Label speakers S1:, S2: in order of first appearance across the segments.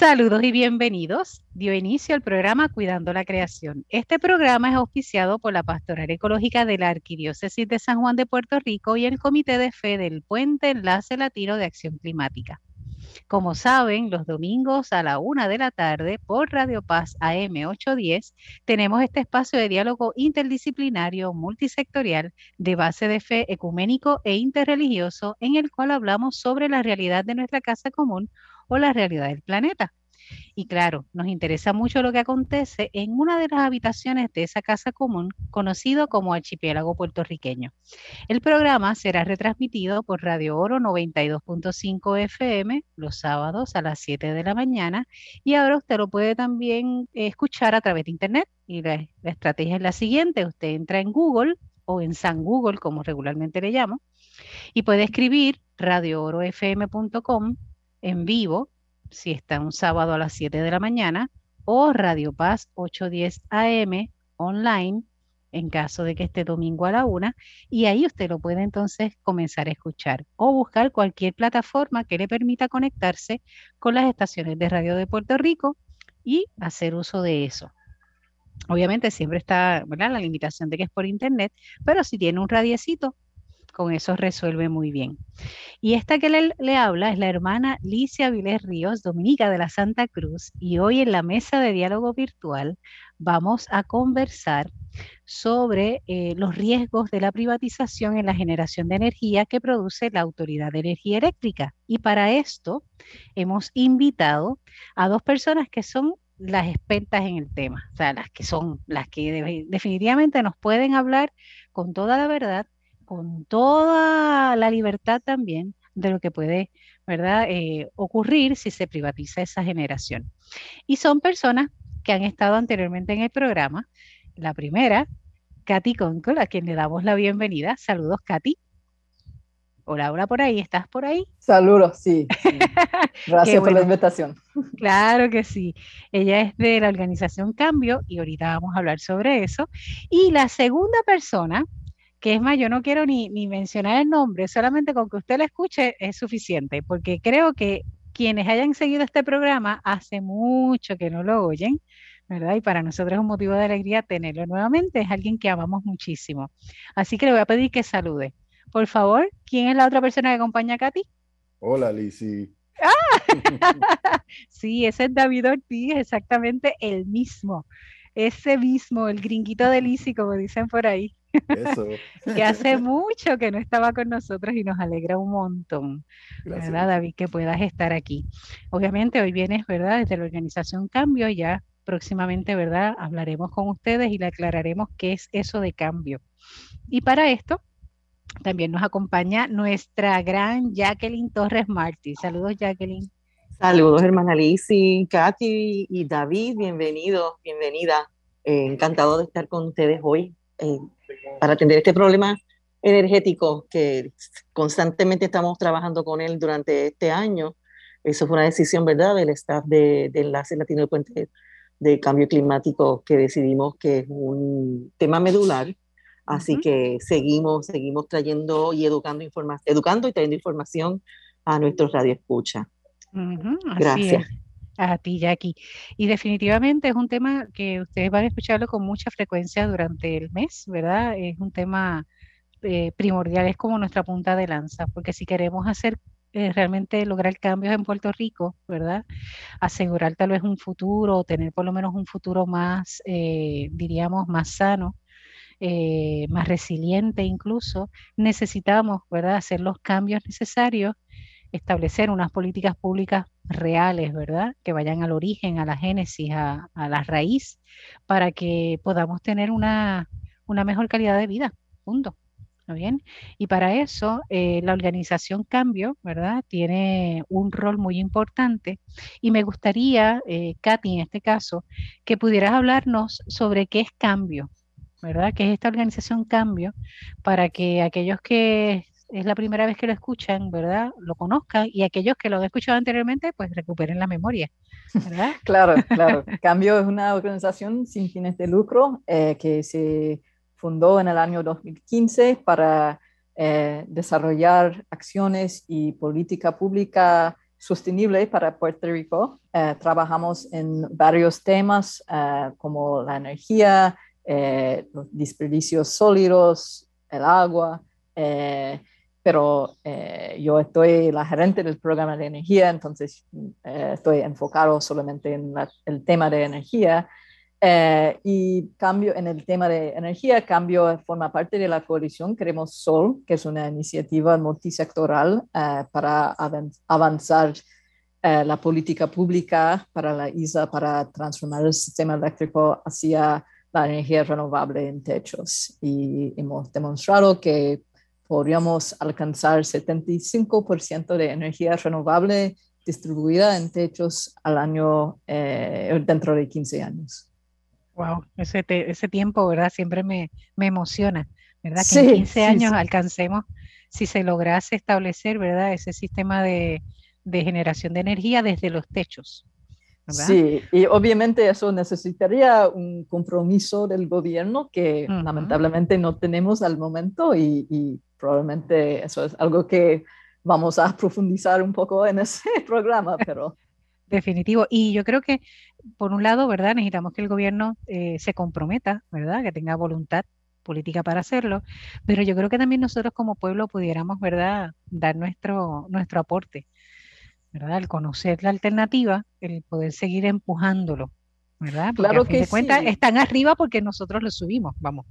S1: Saludos y bienvenidos. Dio inicio al programa Cuidando la Creación. Este programa es auspiciado por la Pastoral Ecológica de la Arquidiócesis de San Juan de Puerto Rico y el Comité de Fe del Puente Enlace Latino de Acción Climática. Como saben, los domingos a la una de la tarde por Radio Paz AM 810 tenemos este espacio de diálogo interdisciplinario multisectorial de base de fe ecuménico e interreligioso en el cual hablamos sobre la realidad de nuestra casa común o la realidad del planeta. Y claro, nos interesa mucho lo que acontece en una de las habitaciones de esa casa común, conocido como Archipiélago Puertorriqueño. El programa será retransmitido por Radio Oro 92.5 FM los sábados a las 7 de la mañana y ahora usted lo puede también escuchar a través de Internet. Y la, la estrategia es la siguiente, usted entra en Google o en San Google, como regularmente le llamo, y puede escribir radioorofm.com en vivo, si está un sábado a las 7 de la mañana, o Radio Paz 810 AM online, en caso de que esté domingo a la una, y ahí usted lo puede entonces comenzar a escuchar o buscar cualquier plataforma que le permita conectarse con las estaciones de radio de Puerto Rico y hacer uso de eso. Obviamente siempre está la limitación de que es por internet, pero si tiene un radiecito, con eso resuelve muy bien. Y esta que le, habla es la hermana Licia Vilés Ríos, dominica de la Santa Cruz, y hoy en la mesa de diálogo virtual vamos a conversar sobre eh, los riesgos de la privatización en la generación de energía que produce la Autoridad de Energía Eléctrica. Y para esto hemos invitado a dos personas que son las expertas en el tema, o sea, las que son, las que definitivamente nos pueden hablar con toda la verdad con toda la libertad también de lo que puede, ¿verdad?, eh, ocurrir si se privatiza esa generación. Y son personas que han estado anteriormente en el programa. La primera, Katy Concol, a quien le damos la bienvenida. Saludos, Katy. Hola, hola por ahí, ¿estás por ahí?
S2: Saludos, sí. Gracias por la invitación.
S1: Claro que sí. Ella es de la organización Cambio y ahorita vamos a hablar sobre eso. Y la segunda persona que es más, yo no quiero ni, mencionar el nombre, solamente con que usted lo escuche es suficiente, porque creo que quienes hayan seguido este programa hace mucho que no lo oyen, ¿verdad? Y para nosotros es un motivo de alegría tenerlo nuevamente, es alguien que amamos muchísimo. Así que le voy a pedir que salude. Por favor, ¿quién es la otra persona que acompaña a Katy?
S3: Hola, Lizzy.
S1: ¡Ah! sí, ese es David Ortiz, exactamente el mismo. Ese mismo, el gringuito de Lizzy, como dicen por ahí. Eso. que hace mucho que no estaba con nosotros y nos alegra un montón, ¿verdad, David? Que puedas estar aquí. Obviamente hoy vienes, ¿verdad? Desde la organización Cambio, ya próximamente, ¿verdad? Hablaremos con ustedes y le aclararemos qué es eso de cambio. Y para esto, también nos acompaña nuestra gran Jacqueline Torres Martí. Saludos, Jacqueline.
S4: Saludos, hermana Lizzy, Katy y David, bienvenidos, bienvenida. Eh, encantado de estar con ustedes hoy. Eh, para atender este problema energético que constantemente estamos trabajando con él durante este año. Eso fue una decisión, ¿verdad?, del staff de, de Enlace Latino de Puente de Cambio Climático que decidimos que es un tema medular. Así que seguimos, seguimos trayendo y educando, educando y trayendo información a nuestros radioescuchas.
S1: Uh Gracias a ti, Jackie. Y definitivamente es un tema que ustedes van a escucharlo con mucha frecuencia durante el mes, ¿verdad? Es un tema eh, primordial, es como nuestra punta de lanza, porque si queremos hacer eh, realmente lograr cambios en Puerto Rico, ¿verdad? Asegurar tal vez un futuro tener por lo menos un futuro más, eh, diríamos, más sano. más resiliente incluso, necesitamos, ¿verdad?, hacer los cambios necesarios establecer unas políticas públicas reales, ¿verdad? Que vayan al origen, a la génesis, a, la raíz, para que podamos tener una, mejor calidad de vida. Punto. ¿No bien? Y para eso, eh, la organización Cambio, ¿verdad? Tiene un rol muy importante. Y me gustaría, eh, Katy, en este caso, que pudieras hablarnos sobre qué es Cambio, ¿verdad? ¿Qué es esta organización Cambio? Para que aquellos que es la primera vez que lo escuchan, ¿verdad? Lo conozcan y aquellos que lo han escuchado anteriormente, pues recuperen la memoria, ¿verdad?
S2: claro, claro. Cambio es una organización sin fines de lucro eh, que se fundó en el año 2015 para eh, desarrollar acciones y política pública sostenible para Puerto Rico. Eh, trabajamos en varios temas eh, como la energía, eh, los desperdicios sólidos, el agua, pero yo estoy la gerente del programa de energía, entonces estoy enfocado solamente en el tema de energía. Eh, y cambio en el tema de energía, cambio forma parte de la coalición Queremos Sol, que es una iniciativa multisectoral eh, para avanzar eh, la política pública para la isla para transformar el sistema eléctrico hacia la energía renovable en techos. Y hemos demostrado que podríamos alcanzar 75% de energía renovable distribuida en techos al año dentro de 15 años.
S1: Wow, ese, ese tiempo, ¿verdad? Siempre me, me emociona, ¿verdad? Que en 15 años alcancemos, si se lograse establecer, ¿verdad? Ese sistema de, de generación de energía desde los techos.
S2: ¿verdad? Sí, y obviamente eso necesitaría un compromiso del gobierno que lamentablemente no tenemos al momento y, y, probablemente eso es algo que vamos a profundizar un poco en ese programa, pero...
S1: Definitivo. Y yo creo que, por un lado, ¿verdad? Necesitamos que el gobierno eh, se comprometa, ¿verdad? Que tenga voluntad política para hacerlo, pero yo creo que también nosotros como pueblo pudiéramos, ¿verdad?, dar nuestro, nuestro aporte, ¿verdad? El conocer la alternativa, el poder seguir empujándolo, ¿verdad? Porque claro a fin que de cuentas están arriba porque nosotros lo subimos, vamos.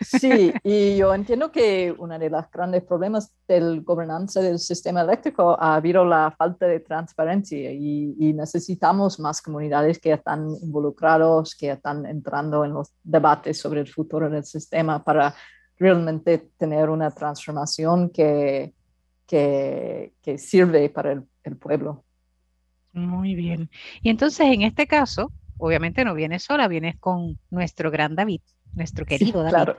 S2: Sí, y yo entiendo que uno de los grandes problemas del gobernanza del sistema eléctrico ha habido la falta de transparencia y, necesitamos más comunidades que están involucrados, que están entrando en los debates sobre el futuro del sistema para realmente tener una transformación que, que, que sirve para el, el pueblo.
S1: Muy bien. Y entonces, en este caso, obviamente no vienes sola, vienes con nuestro gran David nuestro querido David.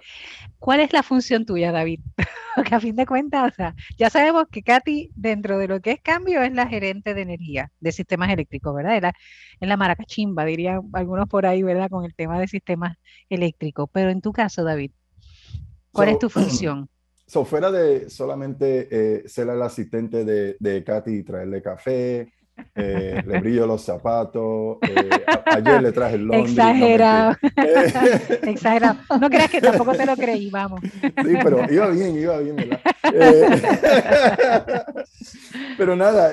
S1: ¿Cuál es la función tuya, David? Porque a fin de cuentas, ya sabemos que Katy, dentro de lo que es cambio, es la gerente de energía, de sistemas eléctricos, ¿verdad? Es la, es la maracachimba, dirían algunos por ahí, ¿verdad? Con el tema de sistemas eléctricos. Pero en tu caso, David, ¿cuál es tu función?
S3: So, fuera de solamente eh, ser el asistente de, de Katy y traerle café, eh, le brillo los zapatos, eh, ayer le traje el Londres.
S1: Exagerado. No, Exagerado. No creas que tampoco te lo creí, vamos.
S3: Sí, pero iba bien, iba bien, ¿verdad? Eh, pero nada,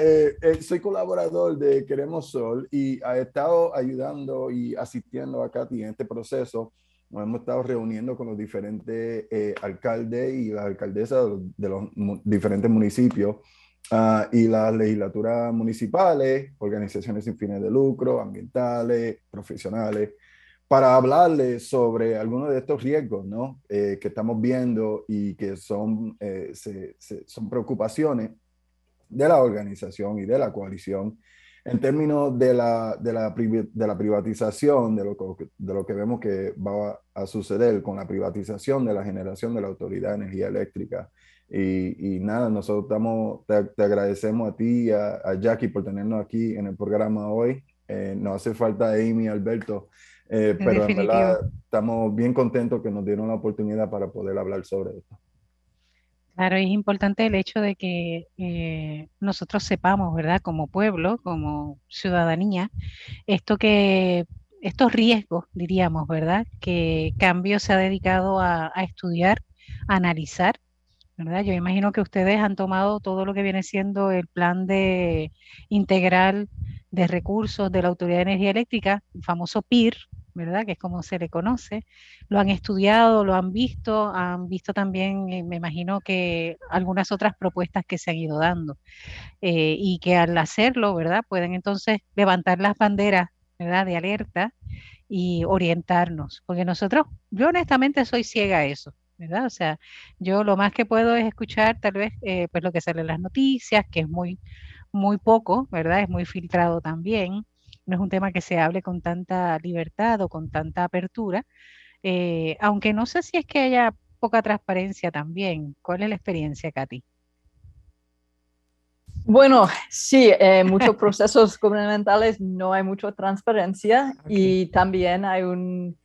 S3: soy colaborador de Queremos Sol y he estado ayudando y asistiendo a Katy en este proceso. Nos hemos estado reuniendo con los diferentes alcaldes y las alcaldesas de los diferentes municipios Ah, y las legislaturas municipales, organizaciones sin fines de lucro, ambientales, profesionales, para hablarles sobre algunos de estos riesgos ¿no? Eh, que estamos viendo y que son, eh, son preocupaciones de la organización y de la coalición en términos de la, de la, de la privatización, de lo, que, de lo que vemos que va a suceder con la privatización de la generación de la Autoridad de Energía Eléctrica y, nada, nosotros estamos, te, agradecemos a ti y a, Jackie por tenernos aquí en el programa hoy. Eh, nos hace falta Amy y Alberto, eh, pero en verdad estamos bien contentos que nos dieron la oportunidad para poder hablar sobre esto.
S1: Claro, es importante el hecho de que eh, nosotros sepamos, ¿verdad? Como pueblo, como ciudadanía, esto que estos riesgos, diríamos, ¿verdad? Que Cambio se ha dedicado a, a estudiar, a analizar yo imagino que ustedes han tomado todo lo que viene siendo el plan de integral de recursos de la Autoridad de Energía Eléctrica, el famoso PIR, ¿verdad? Que es como se le conoce. Lo han estudiado, lo han visto, han visto también, eh, me imagino que algunas otras propuestas que se han ido dando. Eh, y que al hacerlo, ¿verdad? Pueden entonces levantar las banderas, ¿verdad? De alerta y orientarnos. Porque nosotros, yo honestamente soy ciega a eso. ¿Verdad? O sea, yo lo más que puedo es escuchar tal vez eh, pues lo que sale en las noticias, que es muy, muy poco, ¿verdad? Es muy filtrado también. No es un tema que se hable con tanta libertad o con tanta apertura, eh, aunque no sé si es que haya poca transparencia también. ¿Cuál es la experiencia, Katy?
S2: Bueno, sí, en muchos procesos gubernamentales no hay mucha transparencia y también hay un,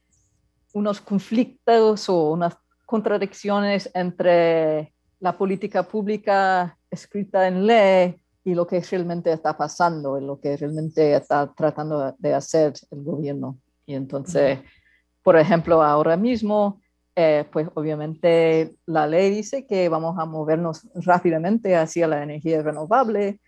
S2: unos conflictos o unas contradicciones entre la política pública escrita en ley y lo que realmente está pasando, y lo que realmente está tratando de hacer el gobierno. Y entonces, por ejemplo, ahora mismo, eh, pues obviamente la ley dice que vamos a movernos rápidamente hacia la energía renovable,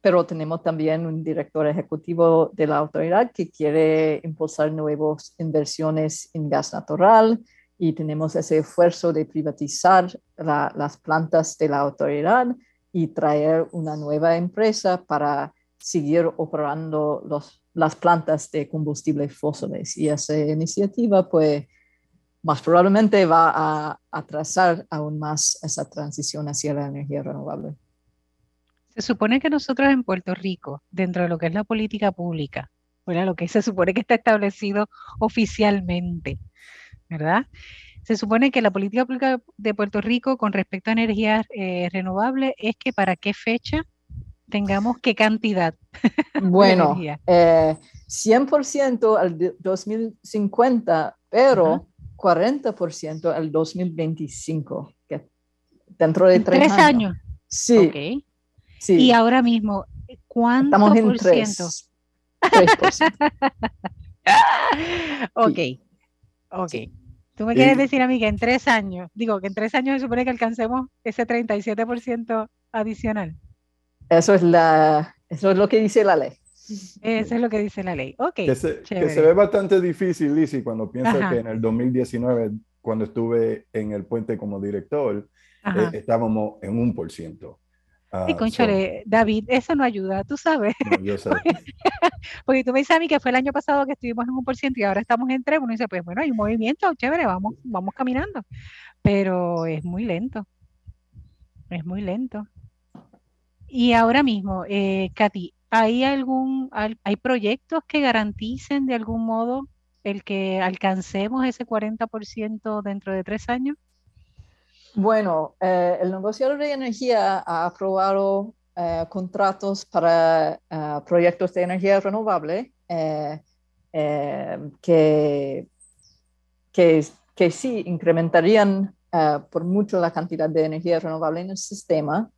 S2: pero tenemos también un director ejecutivo de la autoridad que quiere impulsar nuevas inversiones en gas natural y tenemos ese esfuerzo de privatizar las plantas de la autoridad y traer una nueva empresa para seguir operando las plantas de combustibles fósiles. Y esa iniciativa, pues, más probablemente va a atrasar aún más esa transición hacia la energía renovable.
S1: Se supone que nosotros en Puerto Rico, dentro de lo que es la política pública, bueno, lo que se supone que está establecido oficialmente, ¿verdad? Se supone que la política pública de Puerto Rico con respecto a energías eh, renovables es que para qué fecha tengamos qué cantidad.
S2: Bueno, eh, 100% al 2050, pero 40% al 2025, que dentro de tres, años.
S1: Sí. Okay. Y ahora mismo, ¿cuánto
S2: Estamos en por ciento? 3%.
S1: ok, ok. Tú me quieres decir a mí que en tres años, digo que en tres años se supone que alcancemos ese 37% adicional.
S2: Eso es, la, eso es lo que dice la ley.
S1: Eso es lo que dice la ley. Ok.
S3: Que se, que se ve bastante difícil, Lizzie, cuando piensas que en el 2019, cuando estuve en el puente como director, eh, estábamos en un por ciento.
S1: Ah, y conchale, David, eso no ayuda, tú sabes. yo sé. Porque tú me dices a mí que fue el año pasado que estuvimos en un por ciento y ahora estamos en tres, uno dice, pues bueno, hay un movimiento, chévere, vamos, vamos caminando. Pero es muy lento. Es muy lento. Y ahora mismo, eh, Katy, ¿hay algún, hay proyectos que garanticen de algún modo el que alcancemos ese 40% dentro de tres años?
S2: Bueno, eh, el negociador de energía ha aprobado eh, contratos para eh, proyectos de energía renovable que, que, que, sí incrementarían por mucho la cantidad de energía renovable en el sistema,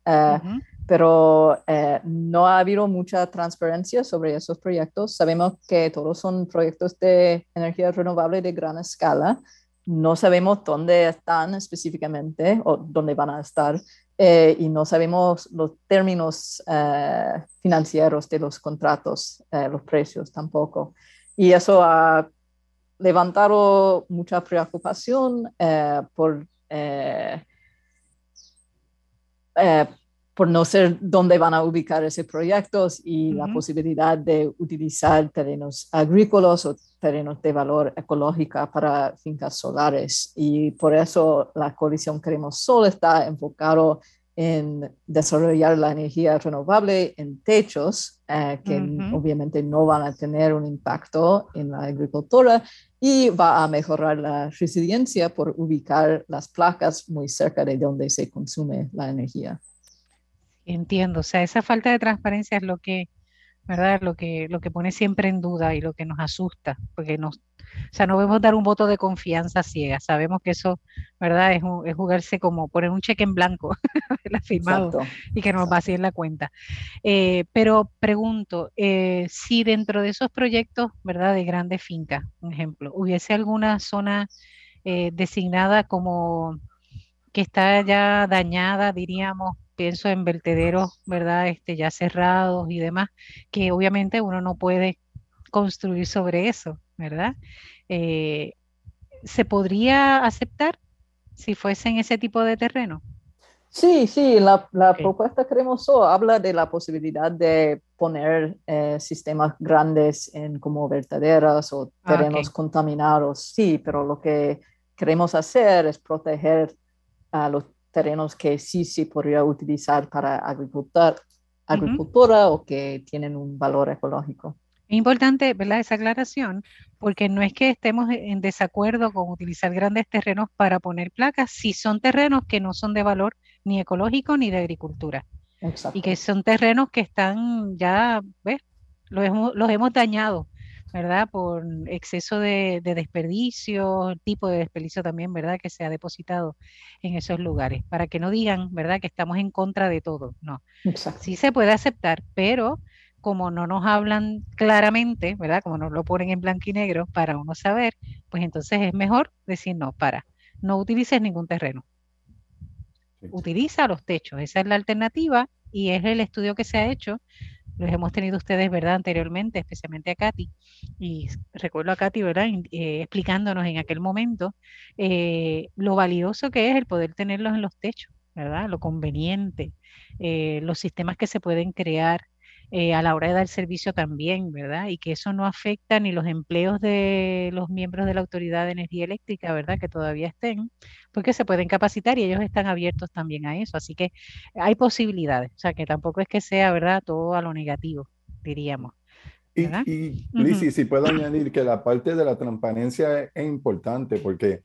S2: pero no ha habido mucha transparencia sobre esos proyectos. Sabemos que todos son proyectos de energía renovable de gran escala no sabemos dónde están específicamente o dónde van a estar eh, y no sabemos los términos eh, financieros de los contratos, eh, los precios tampoco. Y eso ha levantado mucha preocupación por por no ser dónde van a ubicar esos proyectos y la posibilidad de utilizar terrenos agrícolas o terrenos de valor ecológico para fincas solares. Y por eso la coalición Queremos Sol está enfocado en desarrollar la energía renovable en techos, eh, que obviamente no van a tener un impacto en la agricultura y va a mejorar la resiliencia por ubicar las placas muy cerca de donde se consume la energía.
S1: Entiendo, o sea, esa falta de transparencia es lo que, ¿verdad? Lo que, lo que pone siempre en duda y lo que nos asusta, porque nos, o sea, no debemos dar un voto de confianza ciega. Sabemos que eso, ¿verdad? Es, es jugarse como poner un cheque en blanco, firmado, y que nos vacíen la cuenta. Eh, pero pregunto, eh, si dentro de esos proyectos, ¿verdad? De grandes fincas, un ejemplo, hubiese alguna zona eh, designada como que está ya dañada, diríamos, pienso en vertederos, ¿verdad? Este, ya cerrados y demás, que obviamente uno no puede construir sobre eso, ¿verdad? Eh, ¿Se podría aceptar si fuese en ese tipo de terreno?
S2: Sí, sí, la, propuesta Cremoso habla de la posibilidad de poner eh, sistemas grandes en como vertederas o ah, terrenos contaminados, sí, pero lo que queremos hacer es proteger a los terrenos que sí se podría utilizar para agricultura, agricultura o que tienen un valor ecológico.
S1: Es importante ¿verdad? esa aclaración, porque no es que estemos en desacuerdo con utilizar grandes terrenos para poner placas, si son terrenos que no son de valor ni ecológico ni de agricultura. Y que son terrenos que están ya, ¿ves? Los hemos, los hemos dañado ¿verdad? Por exceso de, desperdicio, tipo de desperdicio también, ¿verdad? Que se ha depositado en esos lugares, para que no digan, ¿verdad? Que estamos en contra de todo, no. Sí se puede aceptar, pero como no nos hablan claramente, ¿verdad? Como nos lo ponen en blanco y negro para uno saber, pues entonces es mejor decir no, para, no utilices ningún terreno. Utiliza los techos, esa es la alternativa y es el estudio que se ha hecho los hemos tenido ustedes, ¿verdad? Anteriormente, especialmente a Katy, y recuerdo a Katy, ¿verdad? Eh, explicándonos en aquel momento eh, lo valioso que es el poder tenerlos en los techos, ¿verdad? Lo conveniente, eh, los sistemas que se pueden crear, eh, a la hora de dar servicio también, ¿verdad? Y que eso no afecta ni los empleos de los miembros de la Autoridad de Energía Eléctrica, ¿verdad? Que todavía estén, porque se pueden capacitar y ellos están abiertos también a eso. Así que hay posibilidades, o sea, que tampoco es que sea, ¿verdad? Todo a lo negativo, diríamos.
S3: Y, y si puedo añadir que la parte de la transparencia es, importante porque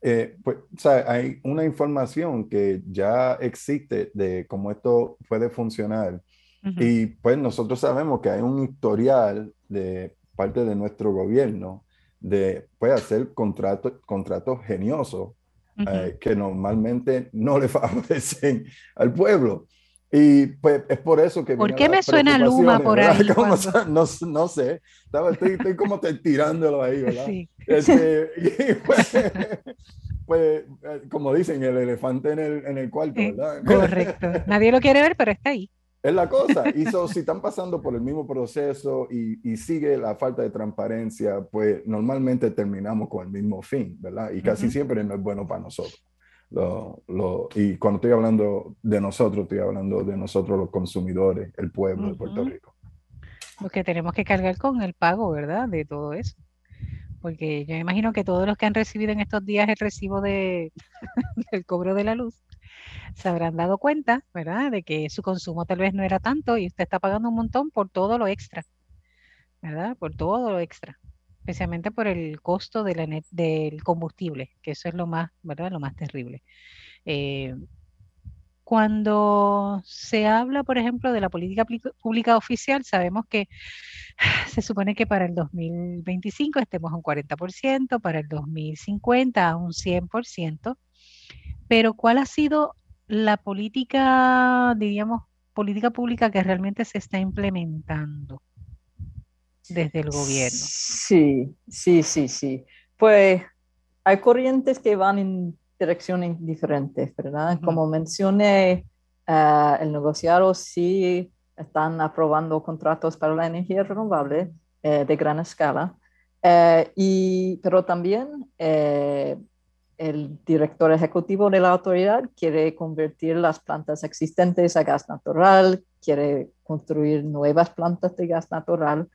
S3: eh, pues, o sea, hay una información que ya existe de cómo esto puede funcionar y pues nosotros sabemos que hay un historial de parte de nuestro gobierno de pues, hacer contratos contratos geniosos eh, que normalmente no le favorecen al pueblo. Y pues es por eso que...
S1: ¿Por qué me suena Luma por ahí?
S3: No, no, sé, Estaba, estoy, estoy, como tirándolo ahí, ¿verdad? Sí. Este, pues, pues, eh, como dicen, el elefante en el, en el cuarto, ¿verdad?
S1: Correcto. Nadie lo quiere ver, pero está ahí.
S3: Es la cosa. Y si están pasando por el mismo proceso y, sigue la falta de transparencia, pues normalmente terminamos con el mismo fin, ¿verdad? Y casi siempre no es bueno para nosotros. Lo, y cuando estoy hablando de nosotros, estoy hablando de nosotros los consumidores, el pueblo de Puerto Rico.
S1: Porque tenemos que cargar con el pago, ¿verdad? De todo eso. Porque yo imagino que todos los que han recibido en estos días el recibo de, del cobro de la luz, se habrán dado cuenta, ¿verdad?, de que su consumo tal vez no era tanto y usted está pagando un montón por todo lo extra, ¿verdad? Por todo lo extra, especialmente por el costo del combustible, que eso es lo más, ¿verdad?, lo más terrible. Eh, cuando se habla, por ejemplo, de la política pública oficial, sabemos que se supone que para el 2025 estemos a un 40%, para el 2050 a un 100%, pero ¿cuál ha sido la política, diríamos, política pública que realmente se está implementando desde el gobierno?
S2: Sí, sí, sí, sí. Pues hay corrientes que van en direcciones diferentes, ¿verdad? Como mencioné, eh, el negociado sí están aprobando contratos para la energía renovable eh, de gran escala, eh, y, pero también el director ejecutivo de la autoridad quiere convertir las plantas existentes a gas natural, quiere construir nuevas plantas de gas natural.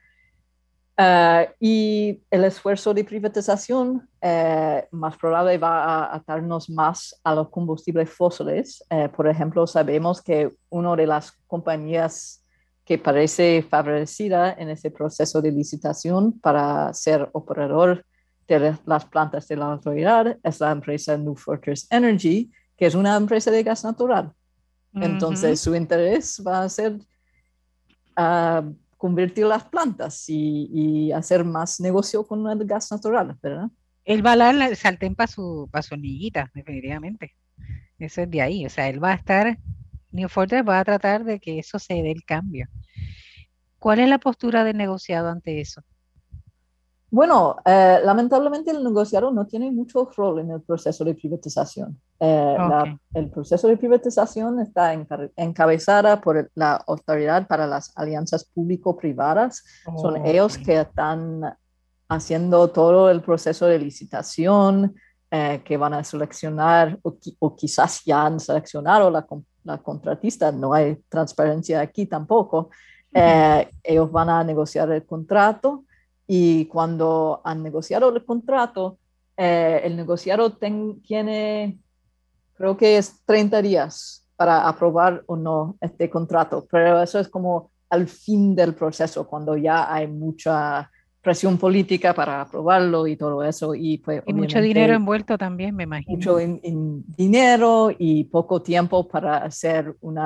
S2: Eh, y el esfuerzo de privatización eh, más probable va a atarnos más a los combustibles fósiles. Eh, por ejemplo, sabemos que una de las compañías que parece favorecida en ese proceso de licitación para ser operador de las plantas de la autoridad es la empresa New Fortress Energy, que es una empresa de gas natural. Entonces, su interés va a ser ah, convertir las plantas y, hacer más negocio con el gas natural, ¿verdad?
S1: Él va a dar el sartén para su, para su definitivamente. Eso es de ahí. O sea, él va a estar, New Fortress va a tratar de que eso se dé el cambio. ¿Cuál es la postura del negociado ante eso?
S2: Bueno, eh, lamentablemente el negociado no tiene mucho rol en el proceso de privatización. Eh, el proceso de privatización está encabezada por la Autoridad para las Alianzas Público-Privadas. Son ellos que están haciendo todo el proceso de licitación, eh, que van a seleccionar o, quizás ya han seleccionado la, la, contratista. No hay transparencia aquí tampoco. ellos van a negociar el contrato y cuando han negociado el contrato, eh, el negociado tiene, creo que es 30 días para aprobar o no este contrato, pero eso es como al fin del proceso, cuando ya hay mucha presión política para aprobarlo y todo eso. Y, pues,
S1: y mucho dinero envuelto también, me imagino.
S2: Mucho dinero y poco tiempo para hacer un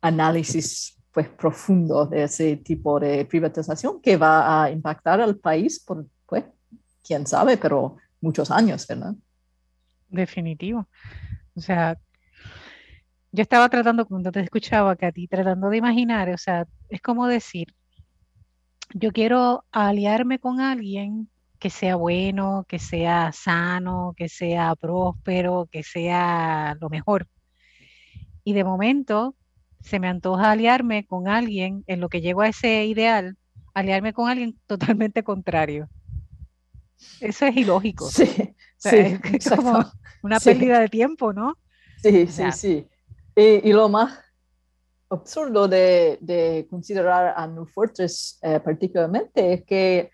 S2: análisis pues, profundo de ese tipo de privatización que va a impactar al país por, pues, quién sabe, pero muchos años, ¿verdad?
S1: Definitivo. O sea, yo estaba tratando, cuando te escuchaba, Katy, tratando de imaginar, o sea, es como decir, yo quiero aliarme con alguien que sea bueno, que sea sano, que sea próspero, que sea lo mejor. Y de momento se me antoja aliarme con alguien en lo que llego a ese ideal, aliarme con alguien totalmente contrario. Eso es ilógico.
S2: Sí,
S1: es como una pérdida de tiempo, ¿no?
S2: Sí, sí, sí. Y, lo más absurdo de, considerar a New Fortress eh, particularmente es que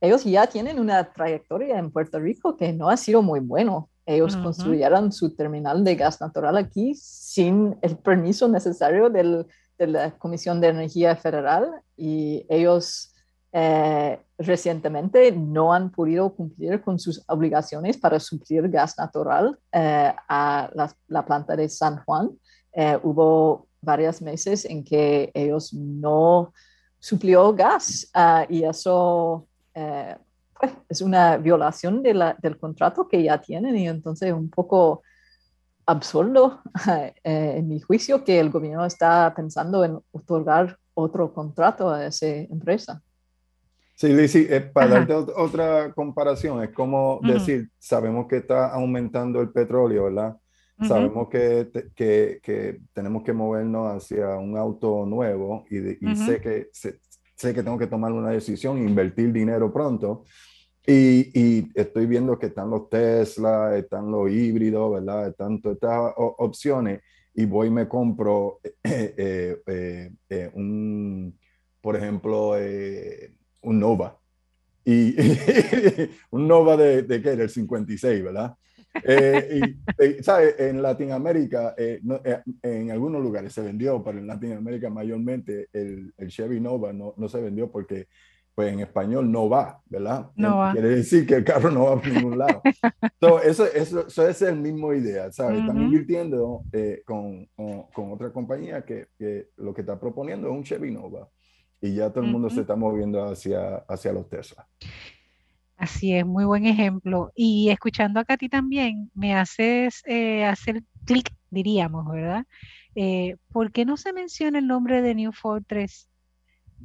S2: ellos ya tienen una trayectoria en Puerto Rico que no ha sido muy bueno. Ellos construyeron su terminal de gas natural aquí sin el permiso necesario de la Comisión de Energía Federal y ellos eh, recientemente no han podido cumplir con sus obligaciones para suplir gas natural eh, a la, planta de San Juan. Eh, hubo varios meses en que ellos no suplió gas ah, y eso pues, es una violación del contrato que ya tienen y entonces un poco absurdo en mi juicio que el gobierno está pensando en otorgar otro contrato a esa empresa.
S3: Sí, Lizzie, eh, para darte otra comparación, es como decir, sabemos que está aumentando el petróleo, ¿verdad? Sabemos que, que, que, tenemos que movernos hacia un auto nuevo y, y sé, que, sé, que tengo que tomar una decisión, invertir dinero pronto. Y, y, estoy viendo que están los Tesla, están los híbridos, ¿verdad? Están todas estas opciones y voy y me compro eh, eh, un, por ejemplo, un Nova. Y, un Nova de, de qué? Del 56, ¿verdad? Eh, y, ¿sabes? En Latinoamérica, eh, eh, en algunos lugares se vendió, pero en Latinoamérica mayormente el, el Chevy Nova no, no, se vendió porque pues en español no va, ¿verdad?
S1: No
S3: Quiere decir que el carro no va a ningún lado. Entonces, eso, eso, es el mismo idea, ¿sabes? Están invirtiendo con, con, con, otra compañía que, que, lo que está proponiendo es un Chevy Nova y ya todo el mundo se está moviendo hacia, hacia los Tesla.
S1: Así es, muy buen ejemplo. Y escuchando a ti también, me haces eh, hacer clic, diríamos, ¿verdad? Eh, ¿Por qué no se menciona el nombre de New Fortress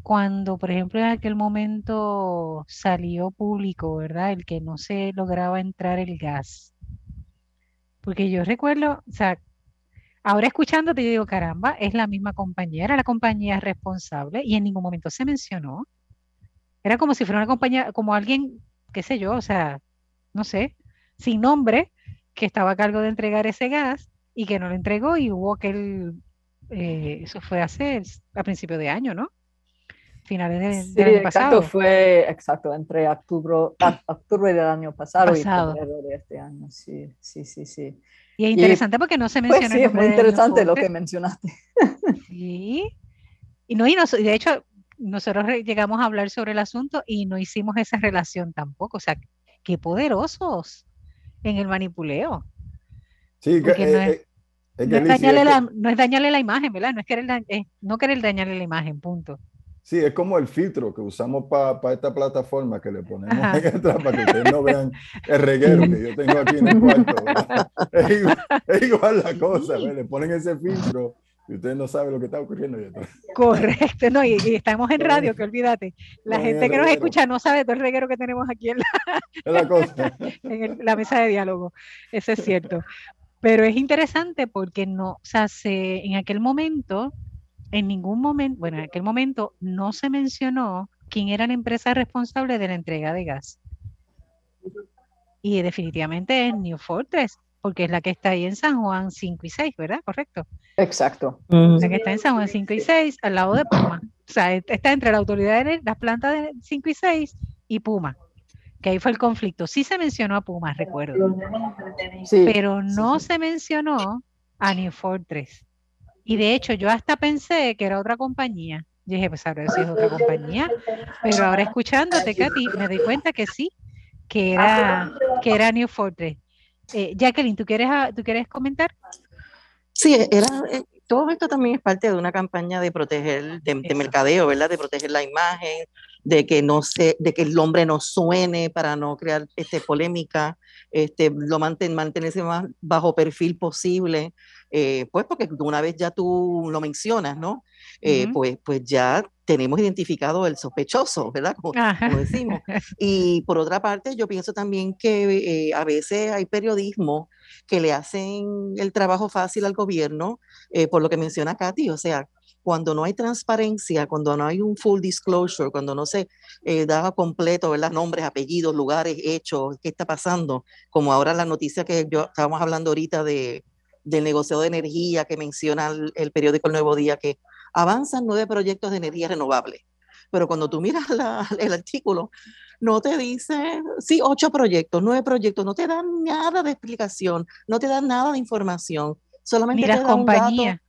S1: cuando, por ejemplo, en aquel momento salió público, ¿verdad? El que no se lograba entrar el gas. Porque yo recuerdo, o sea, Ahora escuchándote, yo digo, caramba, es la misma compañía, era la compañía responsable y en ningún momento se mencionó. Era como si fuera una compañía, como alguien, qué sé yo, o sea, no sé, sin nombre, que estaba a cargo de entregar ese gas y que no lo entregó y hubo aquel, eh, eso fue hace, a principio de año, ¿no? Finales de, del año
S2: exacto, fue exacto, entre octubre, octubre del año pasado, y febrero de este año, sí, sí, sí, sí.
S1: Y es interesante porque no se pues menciona.
S2: sí, es muy interesante lo que mencionaste.
S1: Sí. Y, no, y, de hecho, nosotros llegamos a hablar sobre el asunto y no hicimos esa relación tampoco. O sea, qué poderosos en el manipuleo.
S3: Sí, que,
S1: no, es, eh, eh, no, es dañarle la, no, es dañarle la, imagen, ¿verdad? No es querer, no querer dañarle la imagen, punto.
S3: Sí, es como el filtro que usamos para esta plataforma que le ponemos ahí atrás para que ustedes no vean el reguero que yo tengo aquí en el cuarto. Es igual, la cosa, le ponen ese filtro y ustedes no saben lo que está ocurriendo.
S1: Correcto, no, y, estamos en radio, que olvídate. La gente que nos escucha no sabe todo el reguero que tenemos aquí en
S3: la, cosa.
S1: en la mesa de diálogo. Eso es cierto. Pero es interesante porque no, o sea, se, en aquel momento en ningún momento, bueno, en aquel momento no se mencionó quién era la empresa responsable de la entrega de gas. Y definitivamente es New Fortress, porque es la que está ahí en San Juan 5 y 6, ¿verdad? Correcto.
S2: Exacto.
S1: La que está en San Juan 5 y 6, al lado de Puma. O sea, está entre la autoridad de las plantas de 5 y 6 y Puma. Que ahí fue el conflicto. Sí se mencionó a Puma, recuerdo. Sí, pero no se mencionó a New Fortress. Y de hecho, yo hasta pensé que era otra compañía. Yo dije, pues ahora sí es otra compañía. Pero ahora escuchándote, Katy, me di cuenta que sí, que era, que era New Fortress. Eh, Jacqueline, ¿tú quieres, ¿tú quieres comentar?
S4: Sí, era, eh, todo esto también es parte de una campaña de proteger, de, mercadeo, ¿verdad? De proteger la imagen, de que no se, de que el hombre no suene para no crear este, polémica, este, lo manten, mantenerse más bajo perfil posible, eh, pues porque una vez ya tú lo mencionas, ¿no? Eh, pues, pues ya tenemos identificado el sospechoso, ¿verdad? Como, decimos. Y por otra parte, yo pienso también que eh, a veces hay periodismo que le hacen el trabajo fácil al gobierno, por lo que menciona Katy, o sea, cuando no hay transparencia, cuando no hay un full disclosure, cuando no se da completo, ¿verdad? Nombres, apellidos, lugares, hechos, qué está pasando, como ahora la noticia que yo estábamos hablando ahorita de, del negociado de energía que menciona el, periódico El Nuevo Día, que avanzan nueve proyectos de energía renovable. Pero cuando tú miras el artículo, no te dice, sí, ocho proyectos, nueve proyectos, no te dan nada de explicación, no te dan nada de información, solamente
S1: ni te dan compañía.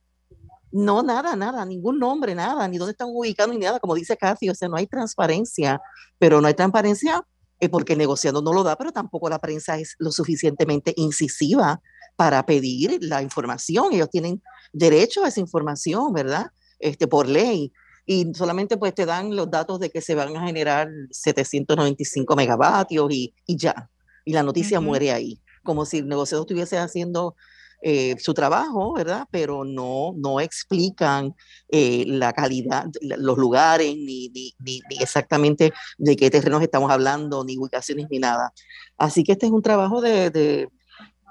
S4: No, nada, nada, ningún nombre, nada, ni dónde están ubicados, ni nada, como dice Cathy, o sea, no hay transparencia, pero no hay transparencia eh, porque negociando no lo da, pero tampoco la prensa es lo suficientemente incisiva para pedir la información. Ellos tienen derecho a esa información, ¿verdad? Este, por ley. Y solamente pues te dan los datos de que se van a generar 795 megavatios y, y ya. Y la noticia muere ahí. Como si el negociador estuviese haciendo eh, su trabajo, ¿verdad? Pero no, no explican eh, la calidad, los lugares, ni, ni, ni, exactamente de qué terrenos estamos hablando, ni ubicaciones, ni nada. Así que este es un trabajo de, de,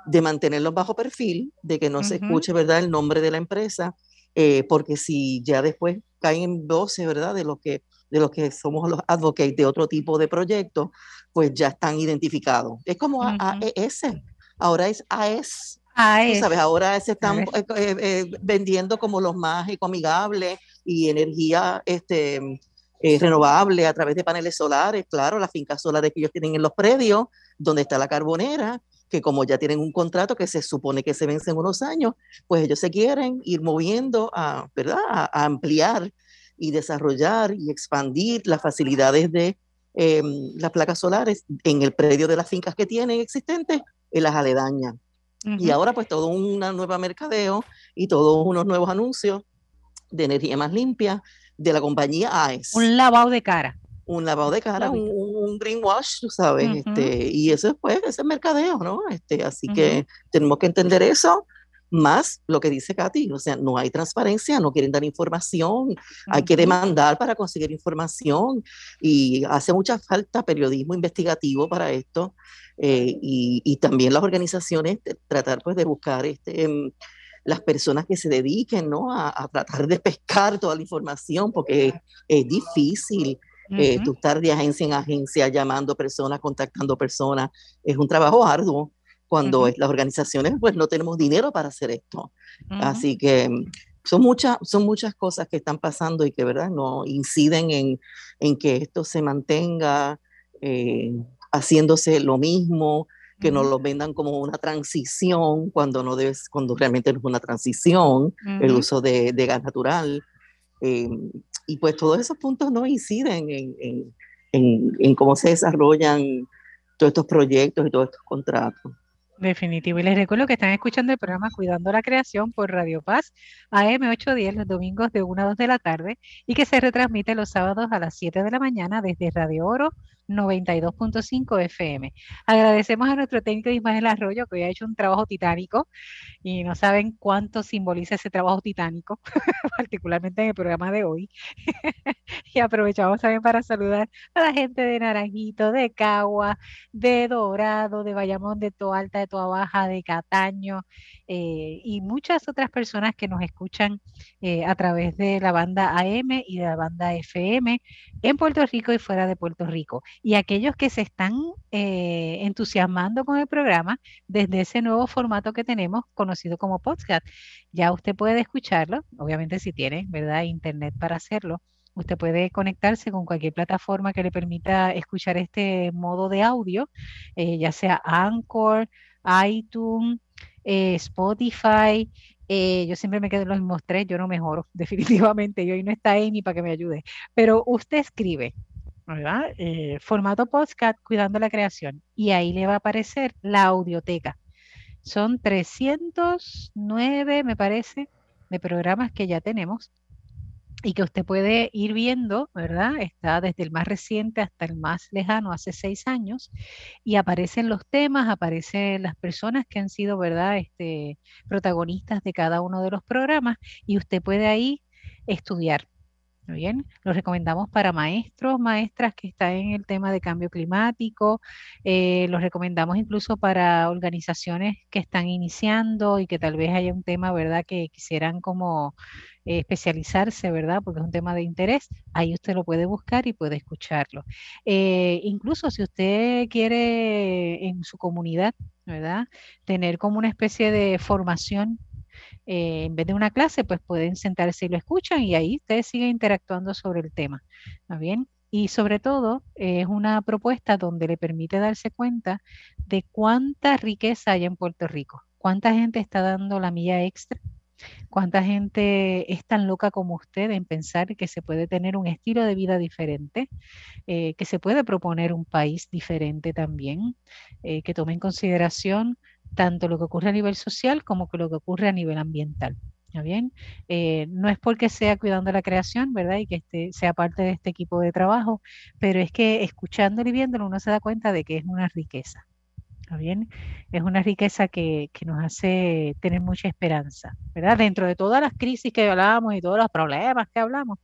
S4: de mantenerlos bajo perfil, de que no se escuche, ¿verdad?, el nombre de la empresa, eh, porque si ya después caen en voces, ¿verdad?, de los que de los que somos los advocates de otro tipo de proyectos, pues ya están identificados. Es como AES, ahora es AES. AES. ¿sabes? Ahora se están eh, eh, vendiendo como los más ecoamigables y energía este, renovable a través de paneles solares, claro, las fincas solares que ellos tienen en los predios, donde está la carbonera, que como ya tienen un contrato que se supone que se vence en unos años, pues ellos se quieren ir moviendo a, ¿verdad? a, ampliar y desarrollar y expandir las facilidades de em, las placas solares en el predio de las fincas que tienen existentes en las aledañas. Y ahora pues todo un nuevo mercadeo y todos unos nuevos anuncios de energía más limpia de la compañía AES.
S1: Un lavado de cara
S4: un lavado de cara, un, un greenwash, tú sabes, este, y eso es pues, ese es mercadeo, ¿no? Este, así que tenemos que entender eso, más lo que dice Katy, o sea, no hay transparencia, no quieren dar información, hay que demandar para conseguir información y hace mucha falta periodismo investigativo para esto eh, y, y, también las organizaciones tratar pues de buscar este, em, las personas que se dediquen ¿no? a, a, tratar de pescar toda la información porque es, es difícil eh, tú estar de agencia en agencia llamando personas, contactando personas, es un trabajo arduo. Cuando las organizaciones pues no tenemos dinero para hacer esto. Así que mm, son muchas, son muchas cosas que están pasando y que verdad no inciden en, en que esto se mantenga eh, haciéndose lo mismo, que no lo vendan como una transición cuando no debes, cuando realmente no es una transición, el uso de, de gas natural. Eh, y pues todos esos puntos no inciden en, en, cómo se desarrollan todos estos proyectos y todos estos contratos.
S1: Definitivo. Y les recuerdo que están escuchando el programa Cuidando la Creación por Radio Paz AM810 los domingos de 1 a 2 de la tarde y que se retransmite los sábados a las 7 de la mañana desde Radio Oro 92.5 FM. Agradecemos a nuestro técnico Ismael Arroyo que hoy ha hecho un trabajo titánico y no saben cuánto simboliza ese trabajo titánico, particularmente en el programa de hoy. y aprovechamos también para saludar a la gente de Naranjito, de Cagua, de Dorado, de Bayamón, de Toalta, de Toa Baja, de Cataño eh, y muchas otras personas que nos escuchan eh, a través de la banda AM y de la banda FM en Puerto Rico y fuera de Puerto Rico y aquellos que se están eh, entusiasmando con el programa desde ese nuevo formato que tenemos conocido como podcast. Ya usted puede escucharlo, obviamente si tiene, ¿verdad?, internet para hacerlo. Usted puede conectarse con cualquier plataforma que le permita escuchar este modo de audio, eh, ya sea Anchor, iTunes, eh, Spotify, yo siempre me quedo en los mismos tres, yo no mejoro, definitivamente. Y hoy no está Amy para que me ayude. Pero usted escribe ¿verdad? Eh, formato podcast cuidando la creación y ahí le va a aparecer la audioteca. Son 309, me parece, de programas que ya tenemos y que usted puede ir viendo, ¿verdad? Está desde el más reciente hasta el más lejano, hace seis años, y aparecen los temas, aparecen las personas que han sido, ¿verdad? Este, protagonistas de cada uno de los programas, y usted puede ahí estudiar. Bien, lo recomendamos para maestros, maestras que están en el tema de cambio climático, eh, los recomendamos incluso para organizaciones que están iniciando y que tal vez haya un tema, ¿verdad?, que quisieran como eh, especializarse, ¿verdad? Porque es un tema de interés, ahí usted lo puede buscar y puede escucharlo. Eh, incluso si usted quiere en su comunidad, ¿verdad? Tener como una especie de formación eh, en vez de una clase, pues pueden sentarse y lo escuchan y ahí ustedes siguen interactuando sobre el tema. ¿Está bien? Y sobre todo es una propuesta donde le permite darse cuenta de cuánta riqueza hay en Puerto Rico, cuánta gente está dando la milla extra, cuánta gente es tan loca como usted en pensar que se puede tener un estilo de vida diferente, eh, que se puede proponer un país diferente también, eh, que tome en consideración tanto lo que ocurre a nivel social como lo que ocurre a nivel ambiental. bien? Eh, no es porque sea cuidando la creación, ¿verdad? Y que este, sea parte de este equipo de trabajo, pero es que escuchándolo y viéndolo uno se da cuenta de que es una riqueza. bien? Es una riqueza que, nos hace tener mucha esperanza, ¿verdad? Dentro de todas las crisis que hablamos y todos los problemas que hablamos,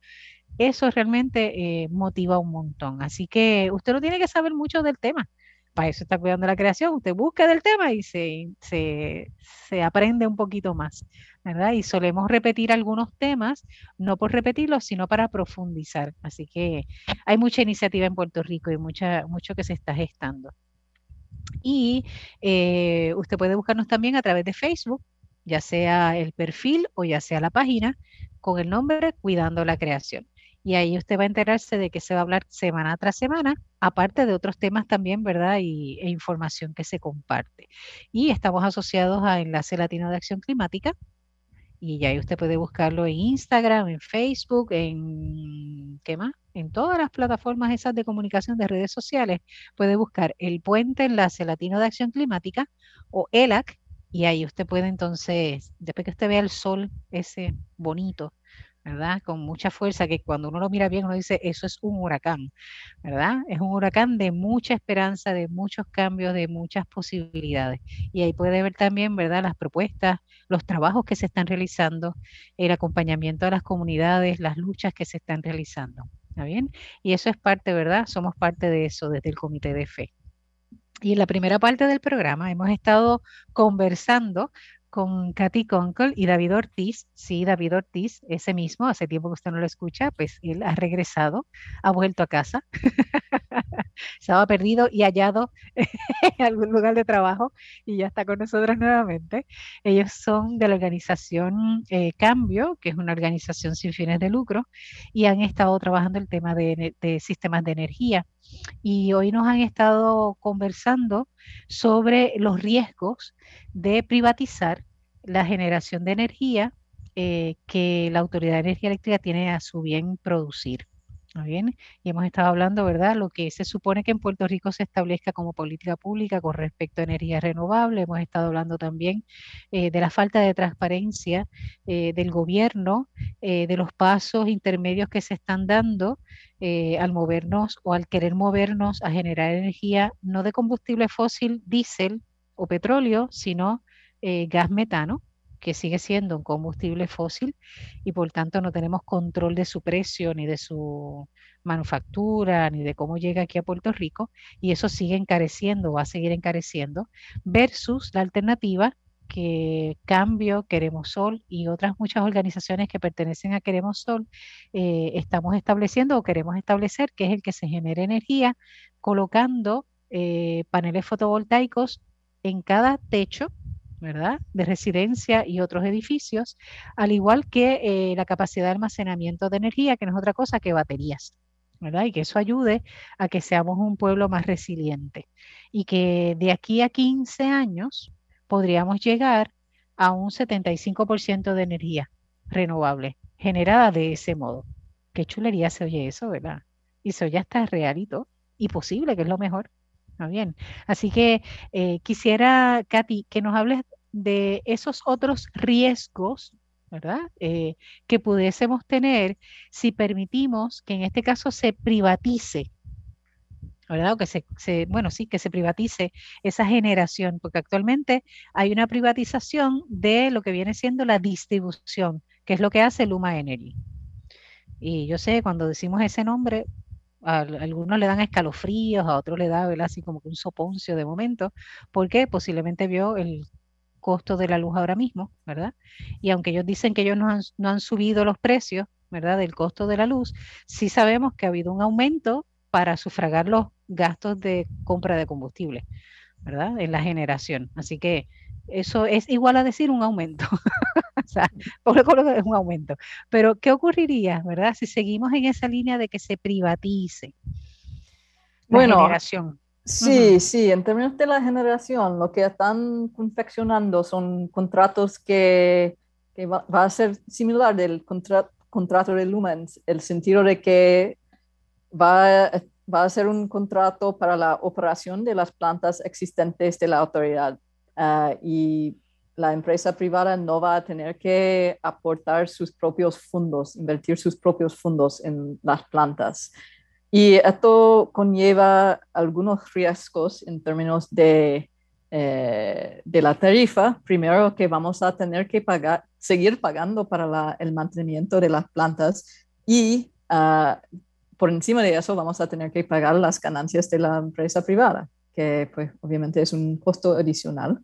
S1: eso realmente eh, motiva un montón. Así que usted no tiene que saber mucho del tema para eso está cuidando la creación, usted busca del tema y se, se, aprende un poquito más, ¿verdad? Y solemos repetir algunos temas, no por repetirlos, sino para profundizar. Así que hay mucha iniciativa en Puerto Rico y mucha, mucho que se está gestando. Y eh, usted puede buscarnos también a través de Facebook, ya sea el perfil o ya sea la página, con el nombre Cuidando la Creación y ahí usted va a enterarse de que se va a hablar semana tras semana, aparte de otros temas también, ¿verdad? Y, e información que se comparte. Y estamos asociados a Enlace Latino de Acción Climática, y ahí usted puede buscarlo en Instagram, en Facebook, en ¿qué más? En todas las plataformas esas de comunicación de redes sociales. Puede buscar el Puente Enlace Latino de Acción Climática o ELAC y ahí usted puede entonces, después que usted vea el sol ese bonito, ¿verdad? Con mucha fuerza, que cuando uno lo mira bien uno dice, eso es un huracán, ¿verdad? Es un huracán de mucha esperanza, de muchos cambios, de muchas posibilidades. Y ahí puede ver también, ¿verdad? Las propuestas, los trabajos que se están realizando, el acompañamiento a las comunidades, las luchas que se están realizando. ¿Está bien? Y eso es parte, ¿verdad? Somos parte de eso desde el Comité de Fe. Y en la primera parte del programa hemos estado conversando con Katy Conkle y David Ortiz. Sí, David Ortiz, ese mismo, hace tiempo que usted no lo escucha, pues él ha regresado, ha vuelto a casa. Estaba perdido y hallado en algún lugar de trabajo y ya está con nosotros nuevamente. Ellos son de la organización eh, Cambio, que es una organización sin fines de lucro, y han estado trabajando el tema de, de sistemas de energía. Y hoy nos han estado conversando sobre los riesgos de privatizar la generación de energía eh, que la Autoridad de Energía Eléctrica tiene a su bien producir. Bien? Y hemos estado hablando, ¿verdad?, lo que se supone que en Puerto Rico se establezca como política pública con respecto a energía renovable. Hemos estado hablando también eh, de la falta de transparencia eh, del gobierno, de los pasos intermedios que se están dando al movernos o al querer movernos a generar energía no de combustible fósil, diésel, o petróleo, sino eh, gas metano, que sigue siendo un combustible fósil y por tanto no tenemos control de su precio, ni de su manufactura, ni de cómo llega aquí a Puerto Rico, y eso sigue encareciendo, va a seguir encareciendo, versus la alternativa que Cambio, Queremos Sol y otras muchas organizaciones que pertenecen a Queremos Sol eh, estamos estableciendo o queremos establecer, que es el que se genere energía colocando eh, paneles fotovoltaicos en cada techo, De residencia y otros edificios, al igual que eh, la capacidad de almacenamiento de energía, que no es otra cosa que baterías. ¿verdad? Y que eso ayude a que seamos un pueblo más resiliente. Y que de aquí a 15 años podríamos llegar a un 75% de energía renovable generada de ese modo. Qué chulería se oye eso, ¿verdad? Y eso ya está realito y posible, que es lo mejor bien. Así que eh, quisiera, Katy, que nos hables de esos otros riesgos, ¿verdad? Eh, que pudiésemos tener si permitimos que en este caso se privatice, ¿verdad? O que se, bueno, sí, que se privatice esa generación, porque actualmente hay una privatización de lo que viene siendo la distribución, que es lo que hace Luma Energy. Y yo sé, cuando decimos ese nombre, algunos le dan escalofríos, a otros le da así como que un soponcio de momento, porque posiblemente vio el costo de la luz ahora mismo, ¿verdad? Y aunque ellos dicen que ellos no han, no han subido los precios, ¿verdad? Del costo de la luz, sí sabemos que ha habido un aumento para sufragar los gastos de compra de combustible, ¿verdad? En la generación. Así que eso es igual a decir un aumento. o sea, por lo es un aumento. Pero, ¿qué ocurriría, verdad? Si seguimos en esa línea de que se privatice la
S2: bueno,
S1: generación.
S2: Sí, sí, en términos de la generación, lo que están confeccionando son contratos que, que va, a ser similar del contrato de Lumens, el sentido de que va, va a ser un contrato para la operación de las plantas existentes de la autoridad Ah, y la empresa privada no va a tener que aportar sus propios fondos, invertir sus propios fondos en las plantas. Y esto conlleva algunos riesgos en términos de, eh, de la tarifa. Primero, que vamos a tener que pagar, seguir pagando para el mantenimiento de las plantas y ah, por encima de eso vamos a tener que pagar las ganancias de la empresa privada que pues obviamente es un costo adicional.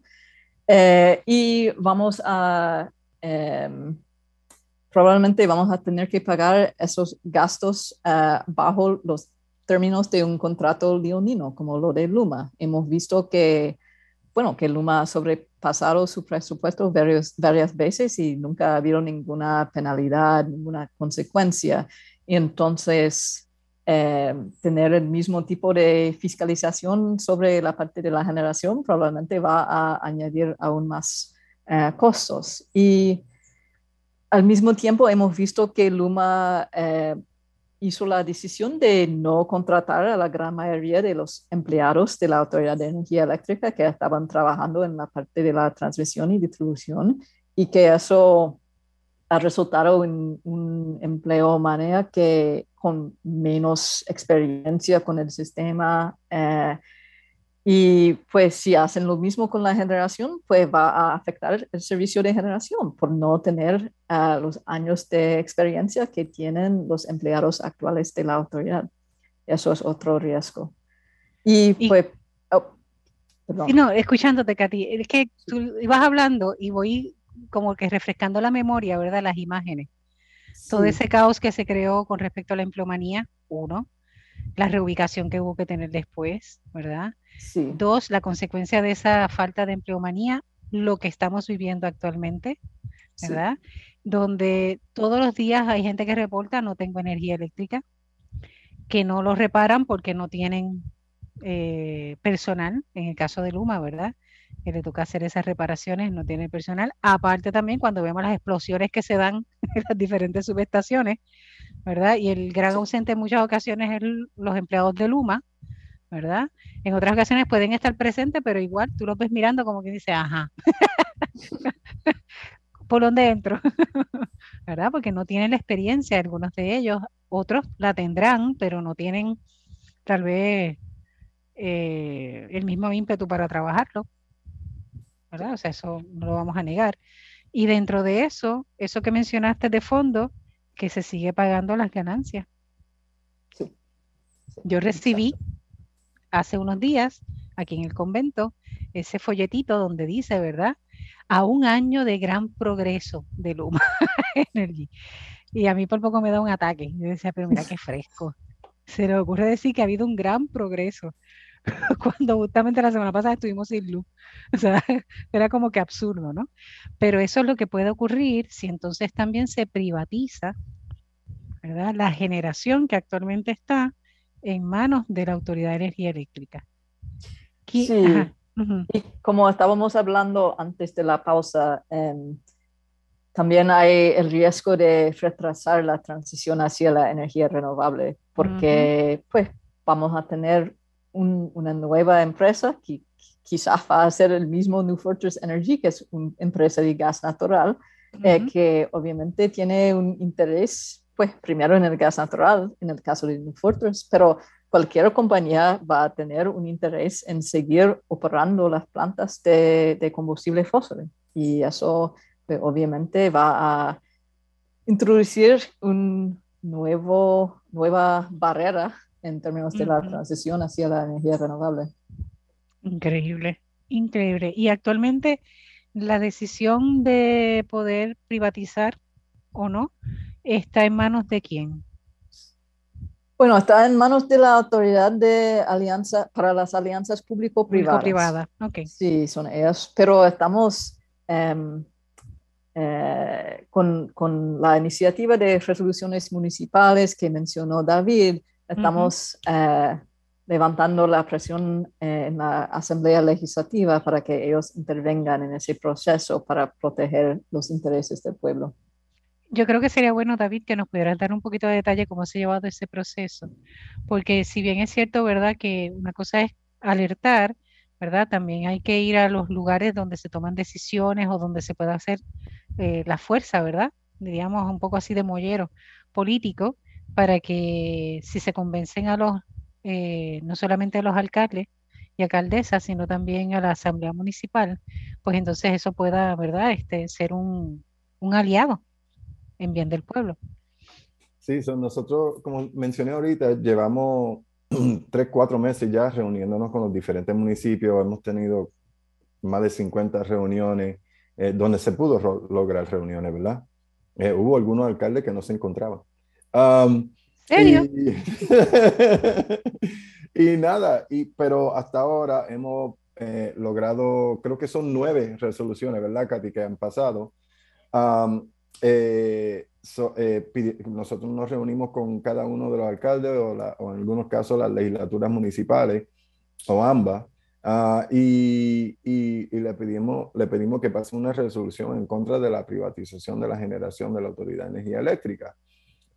S2: Eh, y vamos a, em, probablemente vamos a tener que pagar esos gastos eh, bajo los términos de un contrato leonino, como lo de Luma. Hemos visto que, bueno, que Luma ha sobrepasado su presupuesto varias veces y nunca ha habido ninguna penalidad, ninguna consecuencia. Entonces, eh, tener el mismo tipo de fiscalización sobre la parte de la generación probablemente va a añadir aún más eh, costos. Y al mismo tiempo hemos visto que Luma eh, hizo la decisión de no contratar a la gran mayoría de los empleados de la Autoridad de Energía Eléctrica que estaban trabajando en la parte de la transmisión y distribución y que eso ha resultado en un empleo manera que con menos experiencia con el sistema. Eh, y pues si hacen lo mismo con la generación, pues va a afectar el servicio de generación por no tener uh, los años de experiencia que tienen los empleados actuales de la autoridad. Eso es otro riesgo. Y, pues... Oh,
S1: no, escuchándote, Katy, es que tú ibas hablando y voy como que refrescando la memoria, ¿verdad? Las imágenes. Todo ese caos que se creó con respecto a la empleomanía, uno, la reubicación que hubo que tener después, ¿verdad? Sí. Dos, la consecuencia de esa falta de empleomanía, lo que estamos viviendo actualmente, ¿verdad? Donde todos los días hay gente que reporta no tengo energía eléctrica, que no lo reparan porque no tienen eh, personal, en el caso de Luma, ¿verdad? Que le toca hacer esas reparaciones, no tiene personal. Aparte también cuando vemos las explosiones que se dan en las diferentes subestaciones, ¿verdad? Y el gran ausente en muchas ocasiones es los empleados de Luma, ¿verdad? En otras ocasiones pueden estar presentes, pero igual tú los ves mirando como que dice, ajá, ¿por dónde entro? ¿verdad? Porque no tienen la experiencia, algunos de ellos, otros la tendrán, pero no tienen tal vez eh, el mismo ímpetu para trabajarlo. ¿Verdad? O sea, eso no lo vamos a negar. Y dentro de eso, eso que mencionaste de fondo, que se sigue pagando las ganancias. Sí. Yo recibí hace unos días, aquí en el convento, ese folletito donde dice, ¿verdad? A un año de gran progreso de Luma Energy. Y a mí por poco me da un ataque. Yo decía, pero mira qué fresco. Se le ocurre decir que ha habido un gran progreso. cuando justamente la semana pasada estuvimos sin luz. O sea, era como que absurdo, ¿no? Pero eso es lo que puede ocurrir si entonces también se privatiza, ¿verdad? La generación que actualmente está en manos de la Autoridad de Energía Eléctrica.
S2: sí. Y como estábamos hablando antes de la pausa, em, también hay el riesgo de retrasar la transición hacia la energía renovable, porque pues vamos a tener una nueva empresa que quizás va a ser el mismo New Fortress Energy, que es una empresa de gas natural, que obviamente tiene un interés, pues primero en el gas natural, en el caso de New Fortress, pero cualquier compañía va a tener un interés en seguir operando las plantas de, de combustible fósil. Y eso pues, obviamente va a introducir un nuevo, nueva barrera en términos de la transición hacia la energía renovable.
S1: Increíble, increíble. Y actualmente la decisión de poder privatizar o no está en manos de quién?
S2: Bueno, está en manos de la autoridad de alianza para las alianzas público-privadas.
S1: Público-privada, ok.
S2: Sí, son ellas, pero estamos em, eh, con, con, la iniciativa de resoluciones municipales que mencionó David, estamos eh, levantando la presión eh, en la Asamblea Legislativa para que ellos intervengan en ese proceso para proteger los intereses del pueblo.
S1: Yo creo que sería bueno, David, que nos pudieras dar un poquito de detalle cómo se ha llevado ese proceso, porque si bien es cierto, ¿verdad?, que una cosa es alertar, ¿verdad? También hay que ir a los lugares donde se toman decisiones o donde se pueda hacer eh, la fuerza, ¿verdad? Diríamos un poco así de mollero político, para que si se convencen a los, eh, no solamente a los alcaldes y alcaldesas, sino también a la asamblea municipal, pues entonces eso pueda, ¿verdad?, este, ser un, un aliado en bien del pueblo.
S3: Sí, son nosotros, como mencioné ahorita, llevamos tres, cuatro meses ya reuniéndonos con los diferentes municipios. Hemos tenido más de 50 reuniones eh, donde se pudo lograr reuniones, ¿verdad? Eh, hubo algunos alcaldes que no se encontraban. Um,
S1: ¿Serio?
S3: Y, nada, y, pero hasta ahora hemos eh, logrado, creo que son nueve resoluciones, ¿verdad, Katy, que han pasado. Um, eh, eh, nosotros nos reunimos con cada uno de los alcaldes o, en algunos casos las legislaturas municipales o ambas ah, y, le, pedimos, le pedimos que pase una resolución en contra de la privatización de la generación de la Autoridad de Energía Eléctrica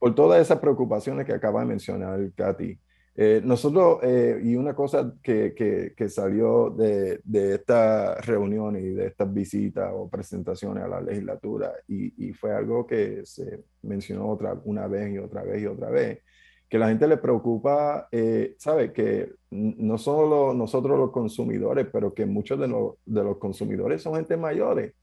S3: por todas esas preocupaciones que acaba de mencionar Katy. Eh, nosotros, eh, y una cosa que, que, salió de, de, esta reunión y de estas visitas o presentaciones a la legislatura, y, y, fue algo que se mencionó otra, una vez y otra vez y otra vez, que la gente le preocupa, eh, sabe, que no solo nosotros los consumidores, pero que muchos de, de los consumidores son gente mayores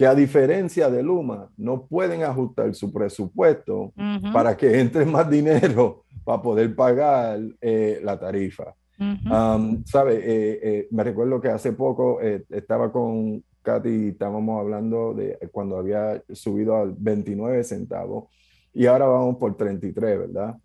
S3: que a diferencia de Luma, no pueden ajustar su presupuesto para que entre más dinero para poder pagar eh, la tarifa. Um, ¿Sabe? Eh, eh, me recuerdo que hace poco estaba con Katy y estábamos hablando de cuando había subido al 29 centavos y ahora vamos por 33, ¿verdad?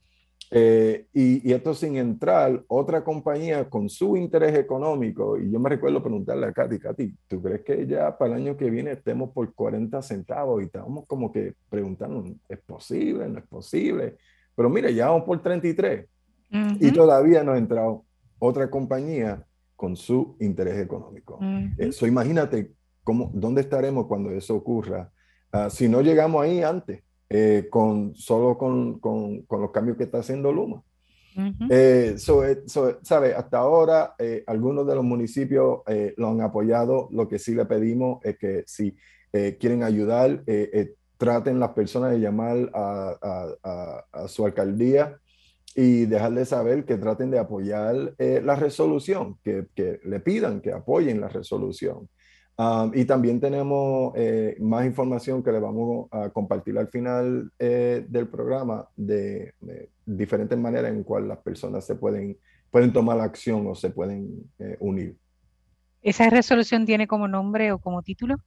S3: Y, y, esto sin entrar, otra compañía con su interés económico, y yo me recuerdo preguntarle a Katy, Katy, ¿tú crees que ya para el año que viene estemos por 40 centavos? Y estábamos como que preguntando, ¿es posible? ¿No es posible? Pero mire, ya vamos por 33 y todavía no ha entrado otra compañía con su interés económico. Eso imagínate cómo, dónde estaremos cuando eso ocurra. Ah, si no llegamos ahí antes, eh, con, solo con, con, con, los cambios que está haciendo Luma. Eh, eh, sabe, hasta ahora algunos de los municipios lo han apoyado. Lo que sí le pedimos es que si quieren ayudar, traten las personas de llamar a, su alcaldía y dejarles saber que traten de apoyar eh, la resolución, que, le pidan que apoyen la resolución. Um, y también tenemos eh, más información que le vamos a compartir al final eh, del programa de, diferentes maneras en cual las personas se pueden, pueden tomar acción o se pueden unir.
S1: ¿Esa resolución tiene como nombre o como título?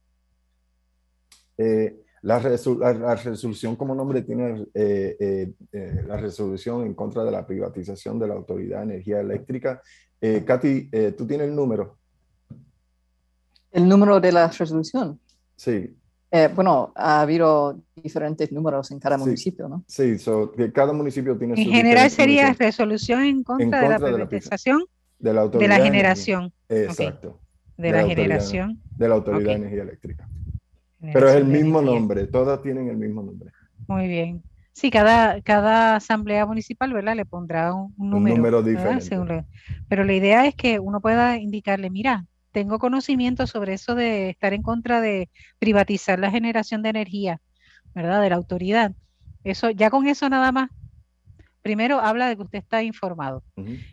S3: La, resolución como nombre tiene eh, eh, eh, la resolución en contra de la privatización de la Autoridad de Energía Eléctrica. Katy, ¿tú tienes el número?
S2: ¿El número de la resolución?
S3: Sí.
S2: bueno, ha habido diferentes números en cada municipio, ¿no?
S3: Sí, que cada municipio tiene
S1: En general sería resolución en contra, de la privatización de la, de la generación.
S3: Exacto.
S1: De, la, generación.
S3: De la Autoridad de Energía Eléctrica. Pero es el mismo nombre, todas tienen el mismo nombre.
S1: Muy bien. Sí, cada, cada asamblea municipal, ¿verdad? Le pondrá un, número.
S3: Un número diferente.
S1: Pero la idea es que uno pueda indicarle, mira, tengo conocimiento sobre eso de estar en contra de privatizar la generación de energía, ¿verdad? De la autoridad. Eso, ya con eso nada más, primero habla de que usted está informado.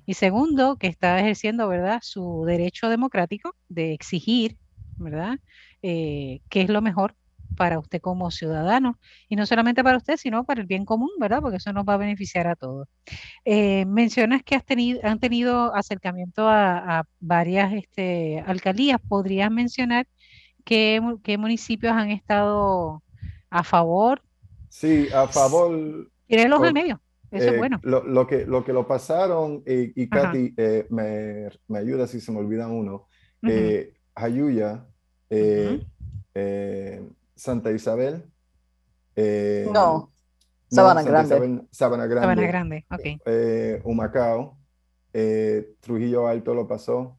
S1: Y segundo, que está ejerciendo, ¿verdad? Su derecho democrático de exigir, ¿verdad? Eh, qué es lo mejor para usted como ciudadano y no solamente para usted, sino para el bien común, ¿verdad? Porque eso nos va a beneficiar a todos. Eh, mencionas que has tenido, han tenido acercamiento a, varias este, alcaldías. ¿Podrías mencionar qué, municipios han estado a favor?
S3: Sí, a favor.
S1: Tírenlos al medio. Eso es eh, bueno.
S3: Lo, que, lo que lo pasaron, y, Katy eh, me, me, ayuda si se me olvidan uno, uh Ayuya, Santa Isabel.
S2: Eh, no, Sabana Grande.
S3: Sabana Grande.
S1: Sabana Grande, ok.
S3: Eh, Humacao. Eh, Trujillo Alto lo pasó.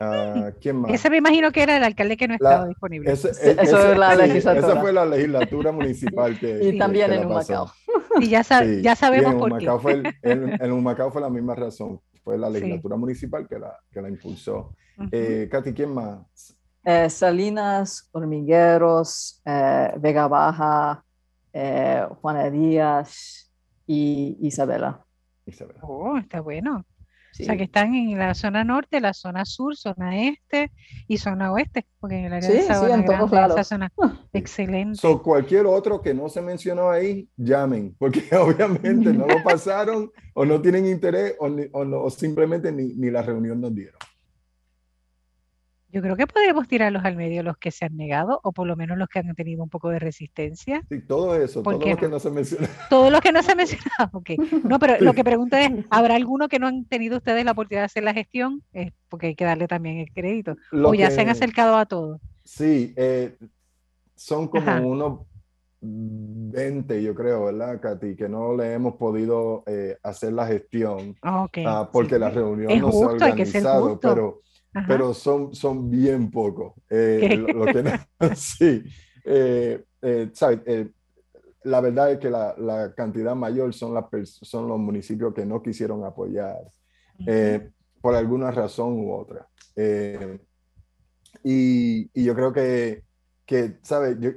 S3: Uh, ¿Quién más?
S1: Ese me imagino que era el alcalde que no estaba disponible.
S2: Ese, eso es la legislatura.
S3: esa fue la legislatura municipal que.
S2: y también en Humacao.
S1: Y ya, ya sabemos por qué.
S3: Fue en, Humacao fue la misma razón. Fue la legislatura municipal que la, que la impulsó. Uh Katy, ¿quién más?
S2: Eh, Salinas, Hormigueros, eh, Vega Baja, eh, Juana Díaz y Isabela.
S3: Isabela.
S1: Oh, está bueno. O sea, que están en la zona norte, la zona sur, zona este y zona oeste, porque en el área de Sabana sí, esa zona. Excelente.
S3: So, cualquier otro que no se mencionó ahí, llamen, porque obviamente no lo pasaron o no tienen interés o, o simplemente ni, ni la reunión nos dieron.
S1: Yo creo que podríamos tirarlos al medio los que se han negado, o por lo menos los que han tenido un poco de resistencia.
S3: Sí, todo eso, todo lo que no se menciona.
S1: Todo lo que no se ha mencionado, ok. No, pero lo que pregunto es, ¿habrá alguno que no han tenido ustedes la oportunidad de hacer la gestión? porque hay que darle también el crédito. o ya se han acercado a todos.
S3: Sí, eh, son como unos 20, yo creo, ¿verdad, Katy? Que no le hemos podido eh, hacer la gestión.
S1: Okay,
S3: ah, porque la reunión no se ha organizado, pero pero son, son bien pocos. Eh, sí, eh, eh, la verdad es que la, la, cantidad mayor son, son los municipios que no quisieron apoyar por alguna razón u otra. Y, y, yo creo que, que ¿sabes? Yo,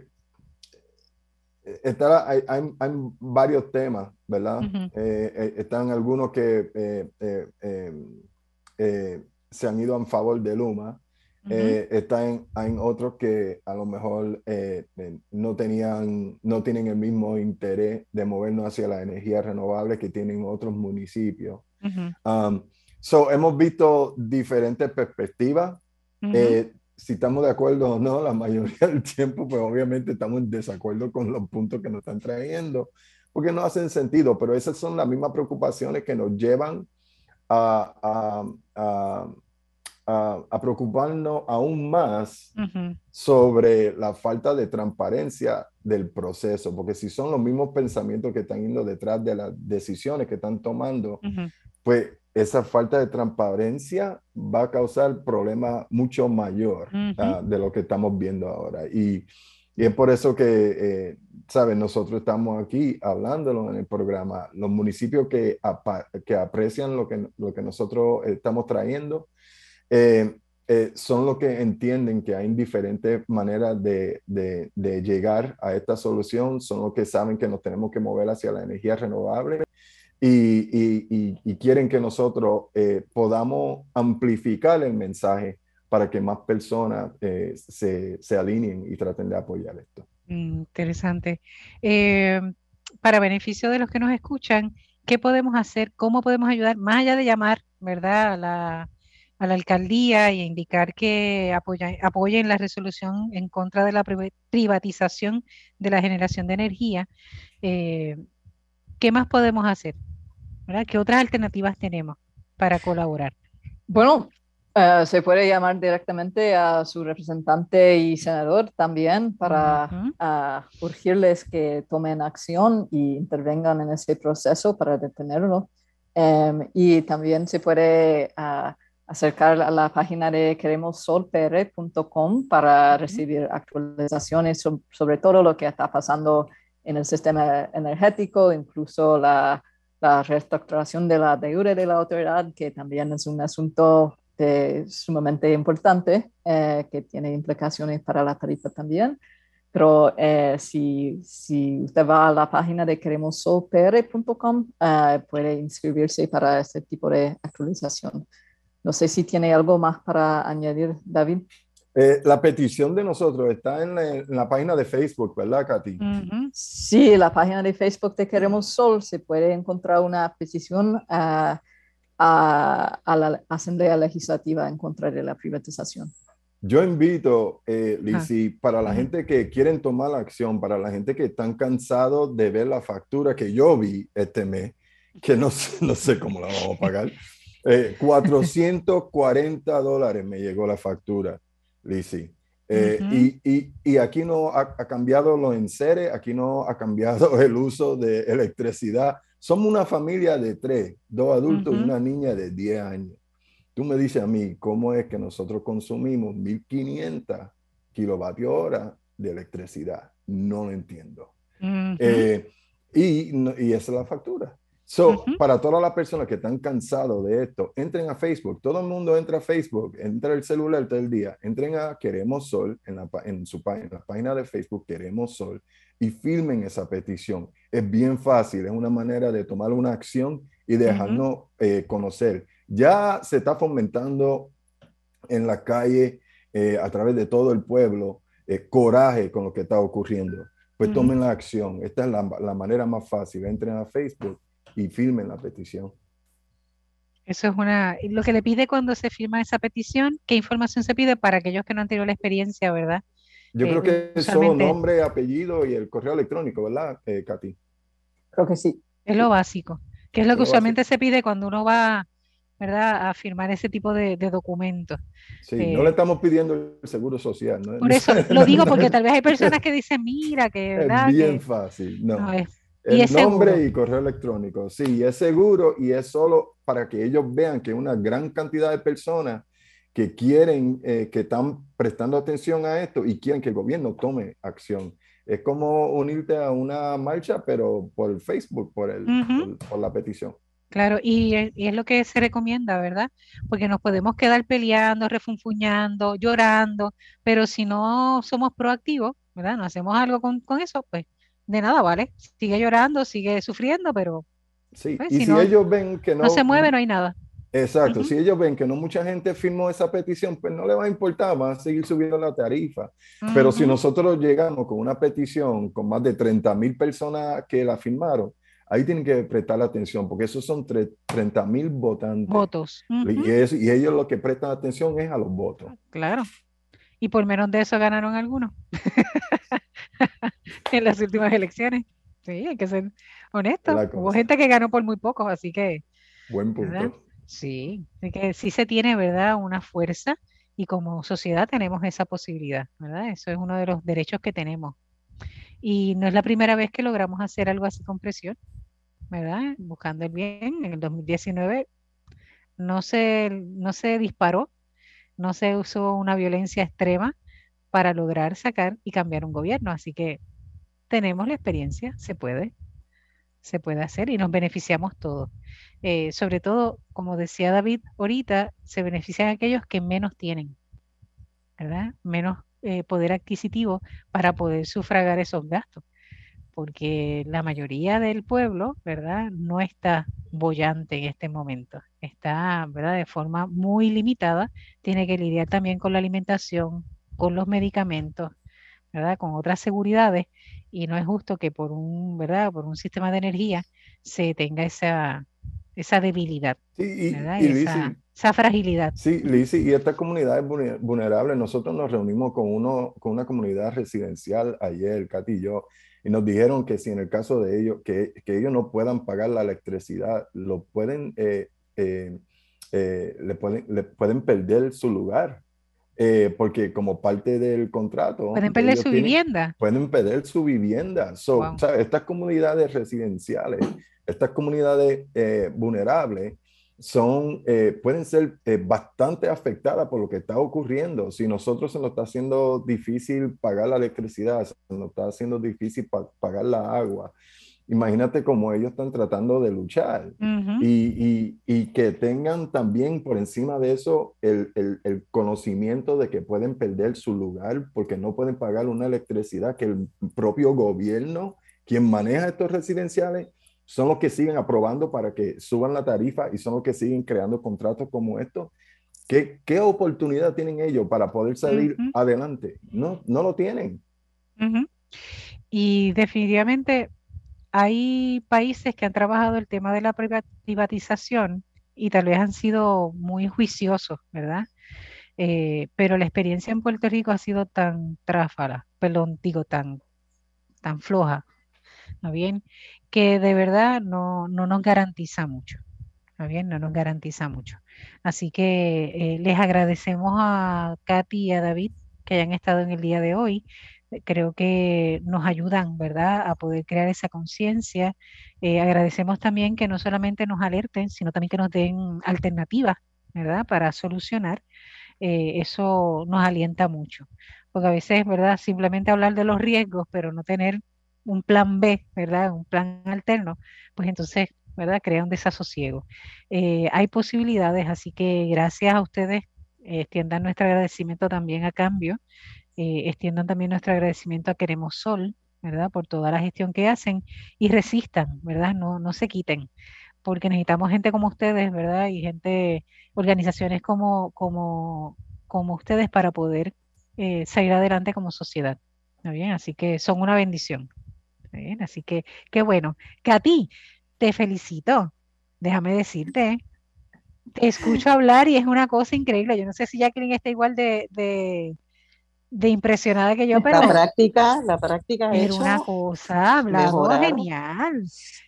S3: está, hay, hay, hay, varios temas, ¿verdad? están algunos que se han ido en favor de Luma. Eh, están en, otros que a lo mejor eh, eh, no, tenían, no tienen el mismo interés de movernos hacia la energía renovable que tienen otros municipios. Um, so, hemos visto diferentes perspectivas. si estamos de acuerdo o no, la mayoría del tiempo, pues obviamente estamos en desacuerdo con los puntos que nos están trayendo, porque no hacen sentido, pero esas son las mismas preocupaciones que nos llevan a, a, preocuparnos aún más sobre la falta de transparencia del proceso, porque si son los mismos pensamientos que están yendo detrás de las decisiones que están tomando, pues esa falta de transparencia va a causar problemas mucho mayor ah, de lo que estamos viendo ahora. Y, y es por eso que, eh, ¿sabes? Nosotros estamos aquí hablándolo en el programa. Los municipios que, que aprecian lo que, lo que nosotros estamos trayendo, eh, eh, son los que entienden que hay diferentes maneras de, de, de, llegar a esta solución, son los que saben que nos tenemos que mover hacia la energía renovable y, y, y, quieren que nosotros eh, podamos amplificar el mensaje para que más personas se, se, alineen y traten de apoyar esto.
S1: Interesante. para beneficio de los que nos escuchan, ¿qué podemos hacer? ¿Cómo podemos ayudar? Más allá de llamar, ¿verdad? A la, a la alcaldía y indicar que apoyen la resolución en contra de la privatización de la generación de energía. Eh, ¿Qué más podemos hacer? ¿Qué otras alternativas tenemos para colaborar?
S2: Bueno, eh, se puede llamar directamente a su representante y senador también para urgirles que tomen acción y intervengan en ese proceso para detenerlo. Em, y también se puede uh, acercar a la página de queremossolpr.com para recibir actualizaciones sobre, todo lo que está pasando en el sistema energético, incluso la, la reestructuración de la deuda de la autoridad, que también es un asunto este, sumamente importante que tiene implicaciones para la tarifa también. Pero si, si, usted va a la página de queremosolpr.com, puede inscribirse para este tipo de actualización. No sé si tiene algo más para añadir, David.
S3: Eh, la petición de nosotros está en la, página de Facebook, ¿verdad, Katy?
S2: Sí, la página de Facebook de Queremos Sol se puede encontrar una petición a, la Asamblea Legislativa en contra de la privatización.
S3: Yo invito, eh, para la gente que quieren tomar la acción, para la gente que están cansados de ver la factura que yo vi este mes, que no, no sé cómo la vamos a pagar, 440 eh, dólares me llegó la factura Lizzie. Eh, y, y, aquí no ha, cambiado los enseres, aquí no ha cambiado el uso de electricidad. Somos una familia de tres, dos adultos y una niña de 10 años. Tú me dices a mí, ¿cómo es que nosotros consumimos 1500 kilovatios hora de electricidad? No lo entiendo. Eh, y, y esa es la factura. So, para todas las personas que están cansados de esto, entren a Facebook. Todo el mundo entra a Facebook, entra el celular todo el día. Entren a Queremos Sol en la, en su, en la página de Facebook Queremos Sol y filmen esa petición. Es bien fácil, es una manera de tomar una acción y dejarnos eh, conocer. Ya se está fomentando en la calle, eh, a través de todo el pueblo, eh, coraje con lo que está ocurriendo. Pues tomen la acción. Esta es la, la manera más fácil. Entren a Facebook y firmen la petición.
S1: Eso es una, lo que le pide cuando se firma esa petición, ¿qué información se pide para aquellos que no han tenido la experiencia, verdad?
S3: Yo creo que es solo nombre, apellido y el correo electrónico, ¿verdad, eh, Katy?
S2: Creo que sí.
S1: Es lo básico, que es lo que usualmente se pide cuando uno va, ¿verdad?, a firmar ese tipo de, documentos.
S3: Sí, no le eh, estamos pidiendo el seguro social. ¿no?
S1: Por eso lo digo, porque tal vez hay personas que dicen, mira, que...
S3: ¿verdad? Es bien fácil, no. no es el nombre y correo electrónico, sí, es seguro y es solo para que ellos vean que una gran cantidad de personas que quieren, eh, que están prestando atención a esto y quieren que el gobierno tome acción. Es como unirte a una marcha, pero por Facebook, por, el, por, la petición.
S1: Claro, y, y, es lo que se recomienda, ¿verdad? Porque nos podemos quedar peleando, refunfuñando, llorando, pero si no somos proactivos, ¿verdad? No hacemos algo con, con eso, pues de nada, ¿vale? Sigue llorando, sigue sufriendo, pero...
S3: Sí, pues, y si, ellos ven que no...
S1: No se mueve, no hay nada.
S3: Exacto, si ellos ven que no mucha gente firmó esa petición, pues no le va a importar, van a seguir subiendo la tarifa. Pero si nosotros llegamos con una petición con más de 30 mil personas que la firmaron, ahí tienen que prestar atención, porque esos son 30 mil votantes.
S1: Votos.
S3: y, y ellos lo que prestan atención es a los votos.
S1: Claro. Y por menos de eso ganaron algunos. en las últimas elecciones. Sí, hay que ser honesto. Hubo gente que ganó por muy pocos, así que.
S3: Buen punto.
S1: Sí, así que sí se tiene, ¿verdad?, una fuerza y como sociedad tenemos esa posibilidad, ¿verdad? Eso es uno de los derechos que tenemos. Y no es la primera vez que logramos hacer algo así con presión, ¿verdad? Buscando el bien. En el 2019 no se, no se disparó, no se usó una violencia extrema para lograr sacar y cambiar un gobierno. Así que tenemos la experiencia, se puede, se puede hacer y nos beneficiamos todos. Eh, sobre todo, como decía David ahorita, se benefician aquellos que menos tienen, ¿verdad? Menos eh, poder adquisitivo para poder sufragar esos gastos. Porque la mayoría del pueblo, ¿verdad? No está bollante en este momento. Está, ¿verdad? De forma muy limitada. Tiene que lidiar también con la alimentación, con los medicamentos, ¿verdad? Con otras seguridades y no es justo que por un, ¿verdad? Por un sistema de energía se tenga esa, esa debilidad,
S3: y,
S1: esa, fragilidad.
S3: Sí, Lizzy, y esta comunidad es vulnerable. Nosotros nos reunimos con, uno, con una comunidad residencial ayer, Katy y yo, y nos dijeron que si en el caso de ellos, que, que ellos no puedan pagar la electricidad, lo pueden, eh, eh, eh, le, pueden, le pueden perder su lugar. Eh, porque como parte del contrato...
S1: Pueden perder su vivienda.
S3: Pueden perder su vivienda. estas comunidades residenciales, estas comunidades eh, vulnerables, son, eh, pueden ser bastante afectadas por lo que está ocurriendo. Si nosotros se nos está haciendo difícil pagar la electricidad, se nos está haciendo difícil pagar la agua imagínate cómo ellos están tratando de luchar y, que tengan también por encima de eso el, el, conocimiento de que pueden perder su lugar porque no pueden pagar una electricidad que el propio gobierno, quien maneja estos residenciales, son los que siguen aprobando para que suban la tarifa y son los que siguen creando contratos como estos. ¿Qué, qué oportunidad tienen ellos para poder salir adelante? No, no lo tienen.
S1: Y definitivamente hay países que han trabajado el tema de la privatización y tal vez han sido muy juiciosos, ¿verdad? Eh, pero la experiencia en Puerto Rico ha sido tan tráfala, perdón, digo, tan, tan floja, ¿no bien? Que de verdad no, no nos garantiza mucho, ¿no bien? No nos garantiza mucho. Así que eh, les agradecemos a Katy y a David que hayan estado en el día de hoy creo que nos ayudan, ¿verdad?, a poder crear esa conciencia. Eh, agradecemos también que no solamente nos alerten, sino también que nos den alternativas, ¿verdad?, para solucionar. Eh, eso nos alienta mucho, porque a veces, ¿verdad?, simplemente hablar de los riesgos, pero no tener un plan B, ¿verdad?, un plan alterno, pues entonces, ¿verdad?, crea un desasosiego. Eh, hay posibilidades, así que gracias a ustedes, extiendan nuestro agradecimiento también a cambio eh, extiendan también nuestro agradecimiento a Queremos Sol, ¿verdad? Por toda la gestión que hacen y resistan, ¿verdad? No, no se quiten, porque necesitamos gente como ustedes, ¿verdad? Y gente, organizaciones como, como, como ustedes para poder eh, salir adelante como sociedad. ¿Está bien? Así que son una bendición. Bien? Así que, qué bueno. Que a ti te felicito. Déjame decirte, te escucho hablar y es una cosa increíble. Yo no sé si Jacqueline está igual de, de impresionada que yo, pero
S4: la práctica, la práctica
S1: era una cosa, hablaba genial.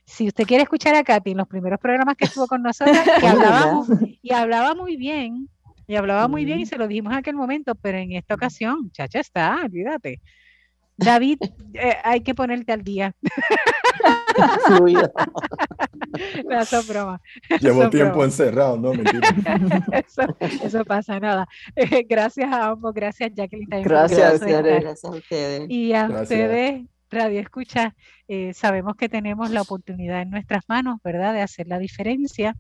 S1: Si usted quiere escuchar a Katy en los primeros programas que estuvo con nosotros, que hablábamos, y hablaba muy bien, y hablaba muy bien y se lo dijimos en aquel momento, pero en esta ocasión, chacha está, olvídate. David, eh, hay que ponerte al día. no, eso broma.
S3: Llevo tiempo encerrado, no mentira.
S1: eso, pasa nada. gracias a ambos, gracias Jacqueline.
S4: Gracias, gracias, a ustedes.
S1: Y a ustedes, Radio Escucha, eh, sabemos que tenemos la oportunidad en nuestras manos, ¿verdad?, de hacer la diferencia.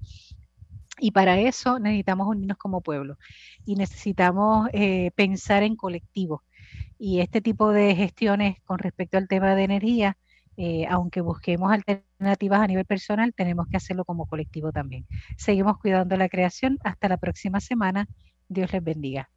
S1: Y para eso necesitamos unirnos como pueblo y necesitamos eh, pensar en colectivo y este tipo de gestiones con respecto al tema de energía, eh, aunque busquemos alternativas a nivel personal, tenemos que hacerlo como colectivo también. Seguimos cuidando la creación. Hasta la próxima semana. Dios les bendiga.